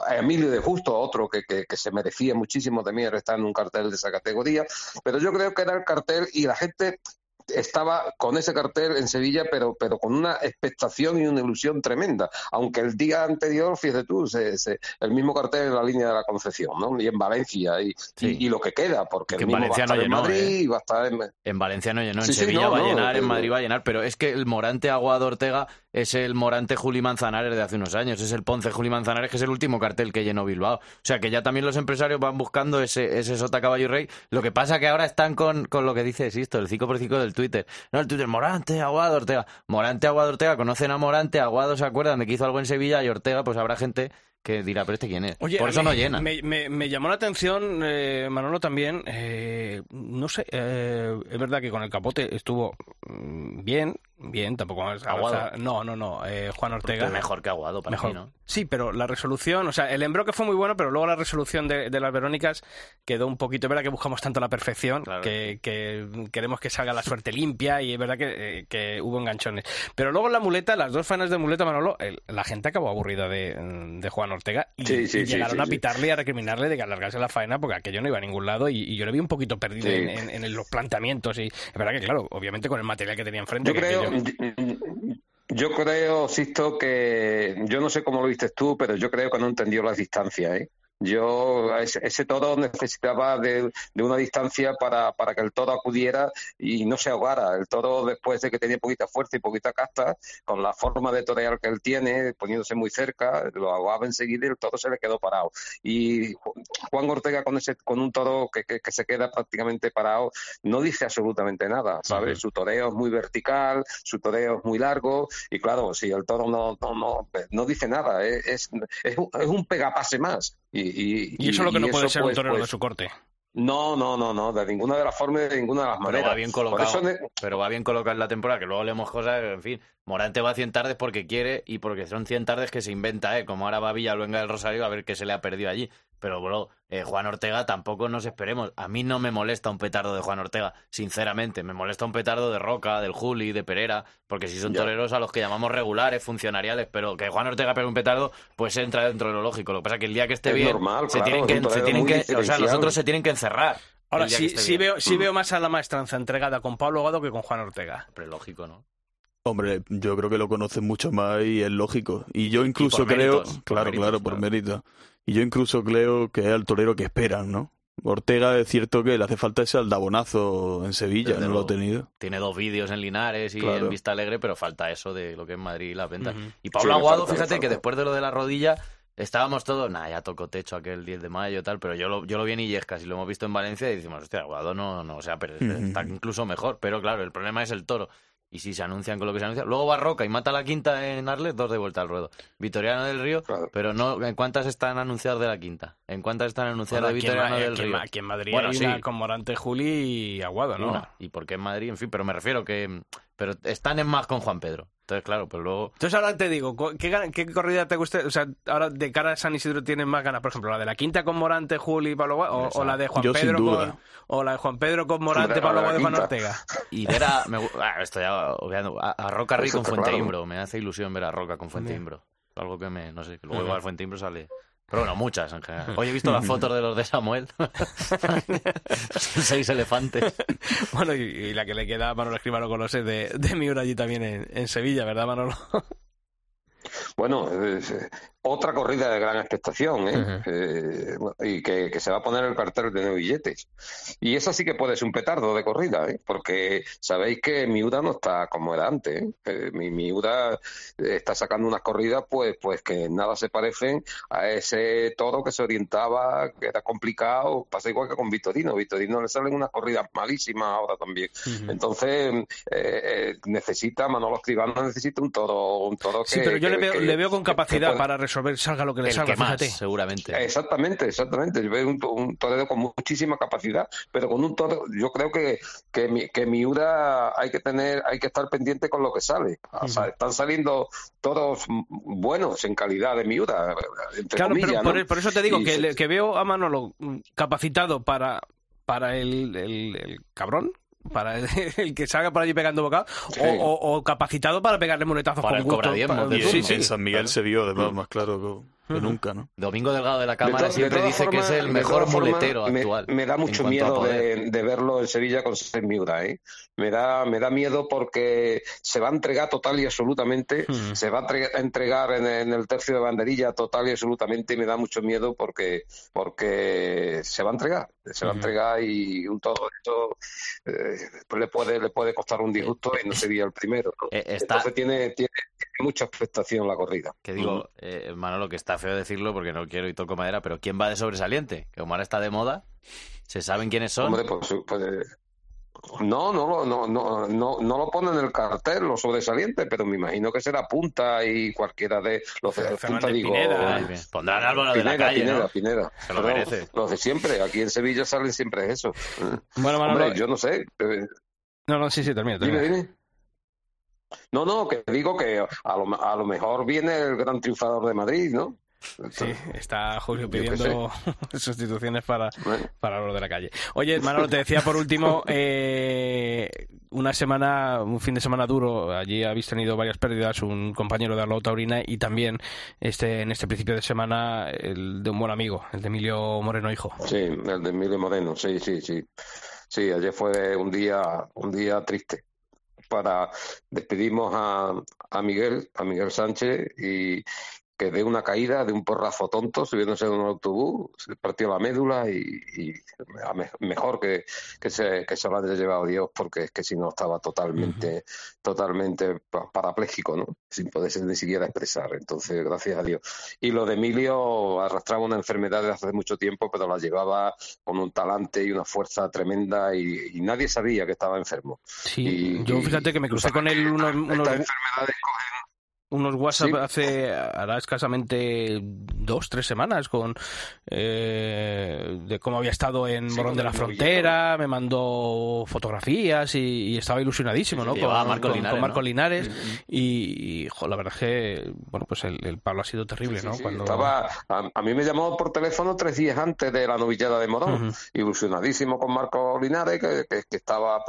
A Emilio de Justo, otro que, que, que se merecía muchísimo también estar en un cartel de esa categoría, pero yo creo que era el cartel y la gente estaba con ese cartel en Sevilla, pero, pero con una expectación y una ilusión tremenda. Aunque el día anterior, fíjate tú, se- se- el mismo cartel en la línea de la Concepción, ¿no? Y en Valencia, y, y- y lo que queda, porque Que el en mismo va a Valencia estar no en llenó, Madrid ¿eh? va a estar en... En Valencia no llenó, en Sí, sí, Sevilla no, va a llenar, en Madrid va a llenar, pero es que el Morante Aguado Ortega es el Morante Juli Manzanares de hace unos años, es el Ponce Juli Manzanares, que es el último cartel que llenó Bilbao. O sea que ya también los empresarios van buscando ese, ese Sota Caballo y Rey. Lo que pasa que ahora están con, con lo que dice Sisto, el 5x5 del Twitter. No, el Twitter, Morante, Aguado, Ortega. Morante, Aguado, Ortega, conocen a Morante, Aguado se acuerdan de que hizo algo en Sevilla y Ortega, pues habrá gente que dirá, pero este quién es. Oye, Por eso no llenan. Me, me- me llamó la atención, eh, Manolo, también. eh, no sé, eh, es verdad que con el capote estuvo mm, bien, bien, tampoco a Aguado. No, no, no, eh, Juan Ortega. Mejor que Aguado para Mejor. mí, ¿no? Sí, pero la resolución, o sea, el embroque fue muy bueno, pero luego la resolución de, de las Verónicas quedó un poquito. Es verdad que buscamos tanto la perfección que, que queremos que salga la suerte limpia y es verdad que, eh, que hubo enganchones. Pero luego en la muleta, las dos fanas de muleta, Manolo, el- la gente acabó aburrida de, de Juan Ortega y, Sí, sí, y sí, llegaron sí, a pitarle y a recriminarle de que alargase la faena porque aquello no iba a ningún lado y, y yo le vi un poquito perdido en, en- en los planteamientos. Y es verdad que, claro, obviamente con el material que tenía enfrente. Yo que creo, yo creo, Sisto, que yo no sé cómo lo viste tú, pero yo creo que no entendió las distancias, ¿eh? Yo, ese, ese toro necesitaba de, de una distancia para, para que el toro acudiera y no se ahogara. El toro, después de que tenía poquita fuerza y poquita casta, con la forma de torear que él tiene, poniéndose muy cerca, lo ahogaba enseguida y el toro se le quedó parado. Y Ju- Juan Ortega con ese con un toro que, que, que se queda prácticamente parado, no dice absolutamente nada, ¿sabes? Su toreo es muy vertical, su toreo es muy largo y claro, si el toro no, no, no, no dice nada, es, es un pegapase más. Y, y, Y eso es lo que no puede ser un pues, torero pues, de su corte. No, no, no, no, de ninguna de las formas de ninguna de las Pero maneras. va bien colocado. eso ne- Pero va bien colocado en la temporada, que luego leemos cosas, en fin. Morante va a 100 tardes porque quiere y porque son 100 tardes que se inventa, ¿eh? Como ahora va Villaluenga del Rosario a ver qué se le ha perdido allí. Pero, bro, eh, Juan Ortega tampoco nos esperemos. A mí no me molesta un petardo de Juan Ortega, sinceramente. Me molesta un petardo de Roca, del Juli, de Pereira, porque si son Ya. toreros a los que llamamos regulares, funcionariales, pero que Juan Ortega pegue un petardo, pues entra dentro de lo lógico. Lo que pasa es que el día que esté Es bien, normal, se claro, tienen que, un se torero tienen muy que, o sea, los otros se tienen que encerrar. Ahora, sí, esté sí, bien. veo, sí veo más a la maestranza entregada con Pablo Gado que con Juan Ortega. Pero lógico, ¿no? Hombre, yo creo que lo conocen mucho más y es lógico. Y yo incluso por creo, méritos, por claro, méritos, claro, por claro. mérito. Y yo incluso creo que es el torero que esperan, ¿no? Ortega es cierto que le hace falta ese aldabonazo en Sevilla, Desde no lo ha tenido. Tiene dos vídeos en Linares y Claro. en Vista Alegre, pero falta eso de lo que es Madrid y las ventas. Y Pablo Sí, Aguado, falta, fíjate que después de lo de la rodilla estábamos todos, nah, ya tocó techo aquel 10 de mayo y tal, pero yo lo, yo lo vi en Illescas y lo hemos visto en Valencia y decimos, hostia, Aguado no, no, o sea, pero está incluso mejor. Pero claro, el problema es el toro. Y si se anuncian con lo que se anuncia. Luego va Roca y mata la quinta en Arles, dos de vuelta al ruedo. Vitoriano del Río, pero no, ¿en cuántas están anunciadas de la quinta? ¿En cuántas están anunciadas Bueno, de Vitoriano del aquí Río? Aquí en Madrid Bueno, hay sí. una con Morante, Juli y Aguado, ¿no? Una. ¿Y por qué en Madrid? En fin, pero me refiero que... Pero están en más con Juan Pedro. Entonces, claro, pues luego... Entonces ahora te digo, ¿cu- ¿qué, qué corrida te gusta? O sea, ahora de cara a San Isidro tienes más ganas, por ejemplo, la de la quinta con Morante, Juli y Pablo Guado, o, o la de Juan Yo sin Pedro duda. con o la de Juan Pedro con Morante, Pablo Guado y Juan. Ortega. Y ver a... me ah, esto ya obviando. A, a Roca Rey Eso con Fuente claro. Imbro. Me hace ilusión ver a Roca con Fuente. Imbro. Algo que me... No sé, que luego Ujú. igual Fuente Imbro sale... Pero bueno, muchas en. Hoy he visto las fotos de los de Samuel. (laughs) Seis elefantes. Bueno, y, la que le queda a Manolo Escribano con los de, de Miura allí también en, en Sevilla, ¿verdad, Manolo? Bueno, es, eh, otra corrida de gran expectación, ¿eh? Eh, y que, que se va a poner el cartel de nueve billetes. Y esa sí que puede ser un petardo de corrida, ¿eh? Porque sabéis que Miura no está como era antes, ¿eh? Eh, mi Miura está sacando unas corridas, pues, pues que nada se parecen a ese toro que se orientaba, que era complicado. Pasa igual que con Vitorino. Vitorino le salen unas corridas malísimas ahora también. Entonces, necesita, Manolo Escribano necesita un toro, un toro que. Sí, pero yo que- le veo, que- le veo con capacidad para resolver, salga lo que le El salga, que más, fíjate. seguramente. Exactamente, exactamente. Yo veo un, un torero con muchísima capacidad, pero con un toro, yo creo que, que, mi- que Miura hay que tener, hay que estar pendiente con lo que sale. O sea, Ujú. están saliendo toros buenos en calidad de Miura, entre Claro, comillas, pero ¿no? por, por eso te digo Y que, que veo a Manolo mm, capacitado para, para el, el- el cabrón, para el, (laughs) el que salga por allí pegando bocado, Sí. o, o- o capacitado para pegarle muletazos Para con el gusto. cobradiezmos para- de Y sí, en, sí. en San Miguel se vio además más claro que, que nunca, ¿no? Domingo Delgado de la De Cámara to- siempre dice que es el mejor muletero me- actual. Me, da mucho miedo de, de verlo en Sevilla con ser Miura, ¿eh? Me da, me da miedo porque se va a entregar total y absolutamente, Hmm. se va a entre- a entregar en, en el tercio de banderilla total y absolutamente y me da mucho miedo porque, porque se va a entregar, se va a entregar y un todo esto eh, pues le puede, le puede costar un disgusto y no sería el primero, ¿no? Eh, está- Entonces tiene, tiene mucha expectación la corrida. Que digo, eh, Manolo, que está feo decirlo porque no quiero y toco madera, pero ¿quién va de sobresaliente? Que Omar está de moda, se saben quiénes son. Hombre, pues, pues, no, no, lo- no, no, no, no lo pone en el cartel, los sobresalientes, pero me imagino que será Punta y cualquiera de los de Punta, digo. Pineda. Bien. Pondrán Álvaro de la Pineda, calle, Pineda, ¿no? Pineda. Se lo Pero merece. Los de siempre, aquí en Sevilla salen siempre eso. Bueno, Manolo, Hombre, yo no sé. eh, no, no, sí, sí, termino. Dime, dime. No, no, que digo que a lo, a lo mejor viene el gran triunfador de Madrid, ¿no? Sí, está Julio pidiendo (laughs) sustituciones para, para los de la calle. Oye, Manolo, te decía por último, (laughs) eh, una semana, un fin de semana duro. Allí habéis tenido varias pérdidas, un compañero de Arlo Taurina y también este en este principio de semana el de un buen amigo, el de Emilio Moreno Hijo. Sí, el de Emilio Moreno, sí, sí, sí. Sí, ayer fue un día, un día triste. Para despedimos a, a Miguel, a Miguel Sánchez y, que de una caída, de un porrazo tonto, subiéndose en un autobús, se partió la médula y, mejor que, que, se, que se lo haya llevado Dios, porque es que si no estaba totalmente, totalmente pa- parapléjico, ¿no? Sin poderse ni siquiera expresar. Entonces, gracias a Dios. Y lo de Emilio arrastraba una enfermedad desde hace mucho tiempo, pero la llevaba con un talante y una fuerza tremenda y, y nadie sabía que estaba enfermo. Sí, Y- yo fíjate que me crucé con él unos, unos, Estas enfermedades unos WhatsApp Sí. hace, hará escasamente dos, tres semanas con eh, de cómo había estado en Sí, Morón de la Frontera, me mandó fotografías y, y estaba ilusionadísimo, ¿no? Con, Marco con- Linares, con Marco ¿no? Linares y, y, jo, la verdad es que, bueno, pues el, el palo ha sido terrible, ¿no? Cuando... Estaba, a, a mí me llamó por teléfono tres días antes de la novillada de Morón, ilusionadísimo con Marco Linares, que, que- que estaba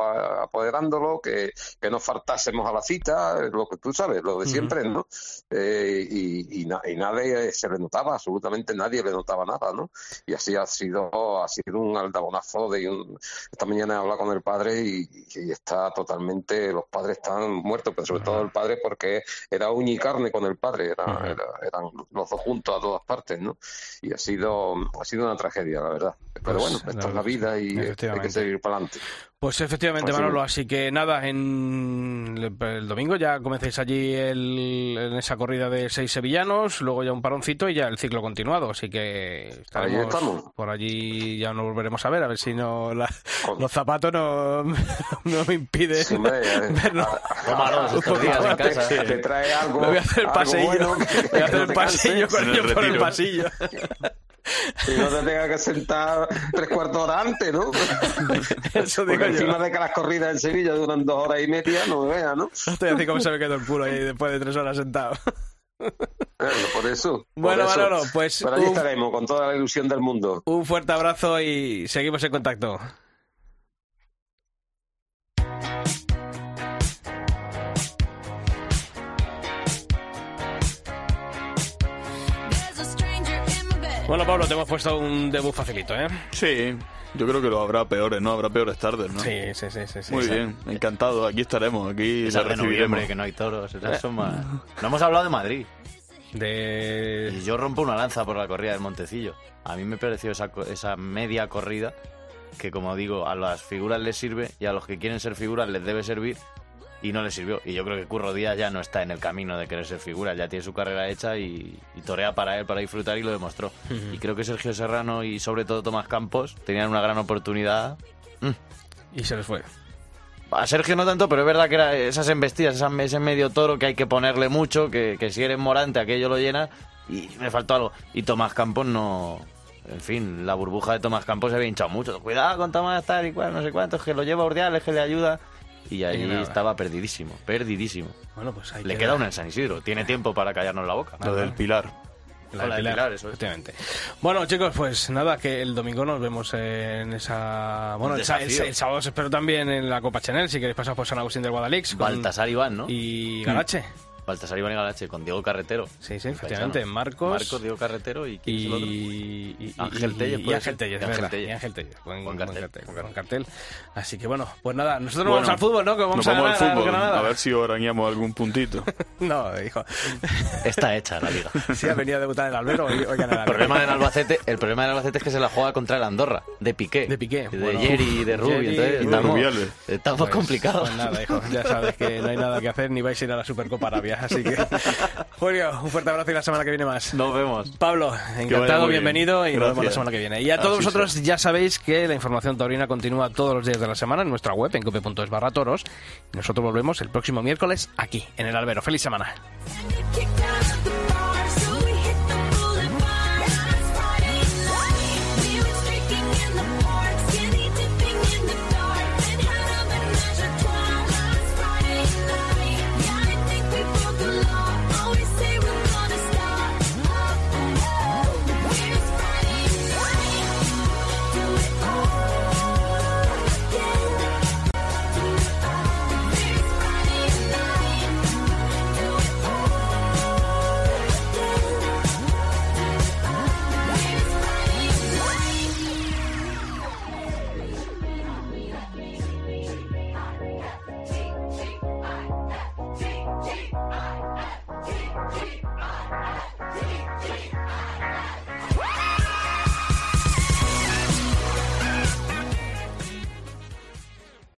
apoderándolo, que, que no faltásemos a la cita, lo que tú sabes, lo de siempre, ¿no? Eh, y, y, na- y nadie se le notaba, absolutamente nadie le notaba nada, ¿no? Y así ha sido, ha sido un aldabonazo de un... Esta mañana he hablado con el padre y, y está totalmente, los padres están muertos, pero sobre todo el padre porque era uña y carne con el padre, era, era- eran los dos juntos a todas partes, ¿no? Y ha sido, ha sido una tragedia, la verdad. Pero Pues, bueno, la esta es la vida y hay que seguir para adelante. Pues efectivamente, Manolo, así que nada, en el, el domingo ya comencéis allí el- en esa corrida de seis sevillanos, luego ya un paroncito y ya el ciclo continuado, así que estaremos estamos. por allí, ya nos volveremos a ver, a ver si no la- los zapatos no, (laughs) no me impiden Sí, hombre, vernos. Te trae algo, Me voy a hacer el algo pasillo, bueno, voy a hacer no el pasillo con ellos por el pasillo. (laughs) Y no te tengas que sentar tres cuartos de hora antes, ¿no? (laughs) Eso digo Porque yo. encima de que las corridas en Sevilla duran dos horas y media, no me veas, ¿no? Estoy así como se me quedó el culo ahí después de tres horas sentado. Bueno, por eso. por Bueno, eso. Manolo, pues, Pero allí un- estaremos con toda la ilusión del mundo. Un fuerte abrazo y seguimos en contacto. Bueno, Pablo, te hemos puesto un debut facilito, ¿eh? Sí, yo creo que lo habrá peores, ¿no? Habrá peores tardes, ¿no? Sí, sí, sí. sí, sí, Muy sí. bien, encantado. Aquí estaremos, aquí Esa la de recibiremos. noviembre, que no hay toros. esas son más- No hemos hablado de Madrid. De... Y yo rompo una lanza por la corrida del Montecillo. A mí me pareció esa, co- esa media corrida que, como digo, a las figuras les sirve y a los que quieren ser figuras les debe servir y no les sirvió. Y yo creo que Curro Díaz ya no está en el camino de querer ser figura, ya tiene su carrera hecha y, y torea para él, para disfrutar y lo demostró. Y creo que Sergio Serrano y sobre todo Tomás Campos tenían una gran oportunidad. Y se les fue. A Sergio no tanto, pero es verdad que era esas embestidas, esa- ese medio toro que hay que ponerle mucho, que, que si eres morante aquello lo llena y me faltó algo. Y Tomás Campos no... En fin, la burbuja de Tomás Campos se había hinchado mucho. Cuidado con Tomás tal y cual, no sé cuántos, que lo lleva a Urdiales, que le ayuda. Y ahí Y estaba perdidísimo, perdidísimo. Bueno, pues ahí Le queda. queda una en San Isidro, tiene tiempo para callarnos la boca. Lo del Pilar. La Hola, de Pilar, Pilar, eso es. efectivamente. Bueno, chicos, pues nada, que el domingo nos vemos en esa... Bueno, el, sábado os espero también en la Copa Chanel, si queréis pasar por San Agustín del Guadalix. con- Baltasar Iván, ¿no? Y Galache. Baltasar Iván y Galache, con Diego Carretero. Sí, sí, efectivamente. Marcos. Marcos, Diego Carretero y... ¿quién es el otro? y, y- Ángel y- Tellez, y Ángel. Tellez, Y Ángel Tellez. y buen cartel, cartel, buen buen cartel. Así que bueno, pues nada, nosotros nos Bueno, vamos al fútbol, ¿no? Que vamos Nos a vamos ganar al al fútbol, Granada. a ver si arañamos algún puntito. (laughs) No, hijo. Está hecha la liga. (laughs) Sí, ha venido a debutar el Albero, hoy, hoy el problema del Albacete, el problema del Albacete es que se la juega contra el Andorra, de Piqué, De Piqué, de bueno. Jerry, de Rubi, Jerry, entonces de estamos, Rubiales. estamos Pues- complicados. Pues nada, hijo, ya sabes que no hay nada que hacer ni vais a ir a la Supercopa Arabia, (laughs) así que... Julio, un fuerte abrazo y la semana que viene más. Nos vemos. Pablo, encantado, bien. bienvenido y nos vemos la semana que viene. Y a todos Así vosotros ya sabéis que la información taurina continúa todos los días de la semana en nuestra web en cope.es barra toros. Y nosotros volvemos el próximo miércoles aquí, en el Albero. ¡Feliz semana!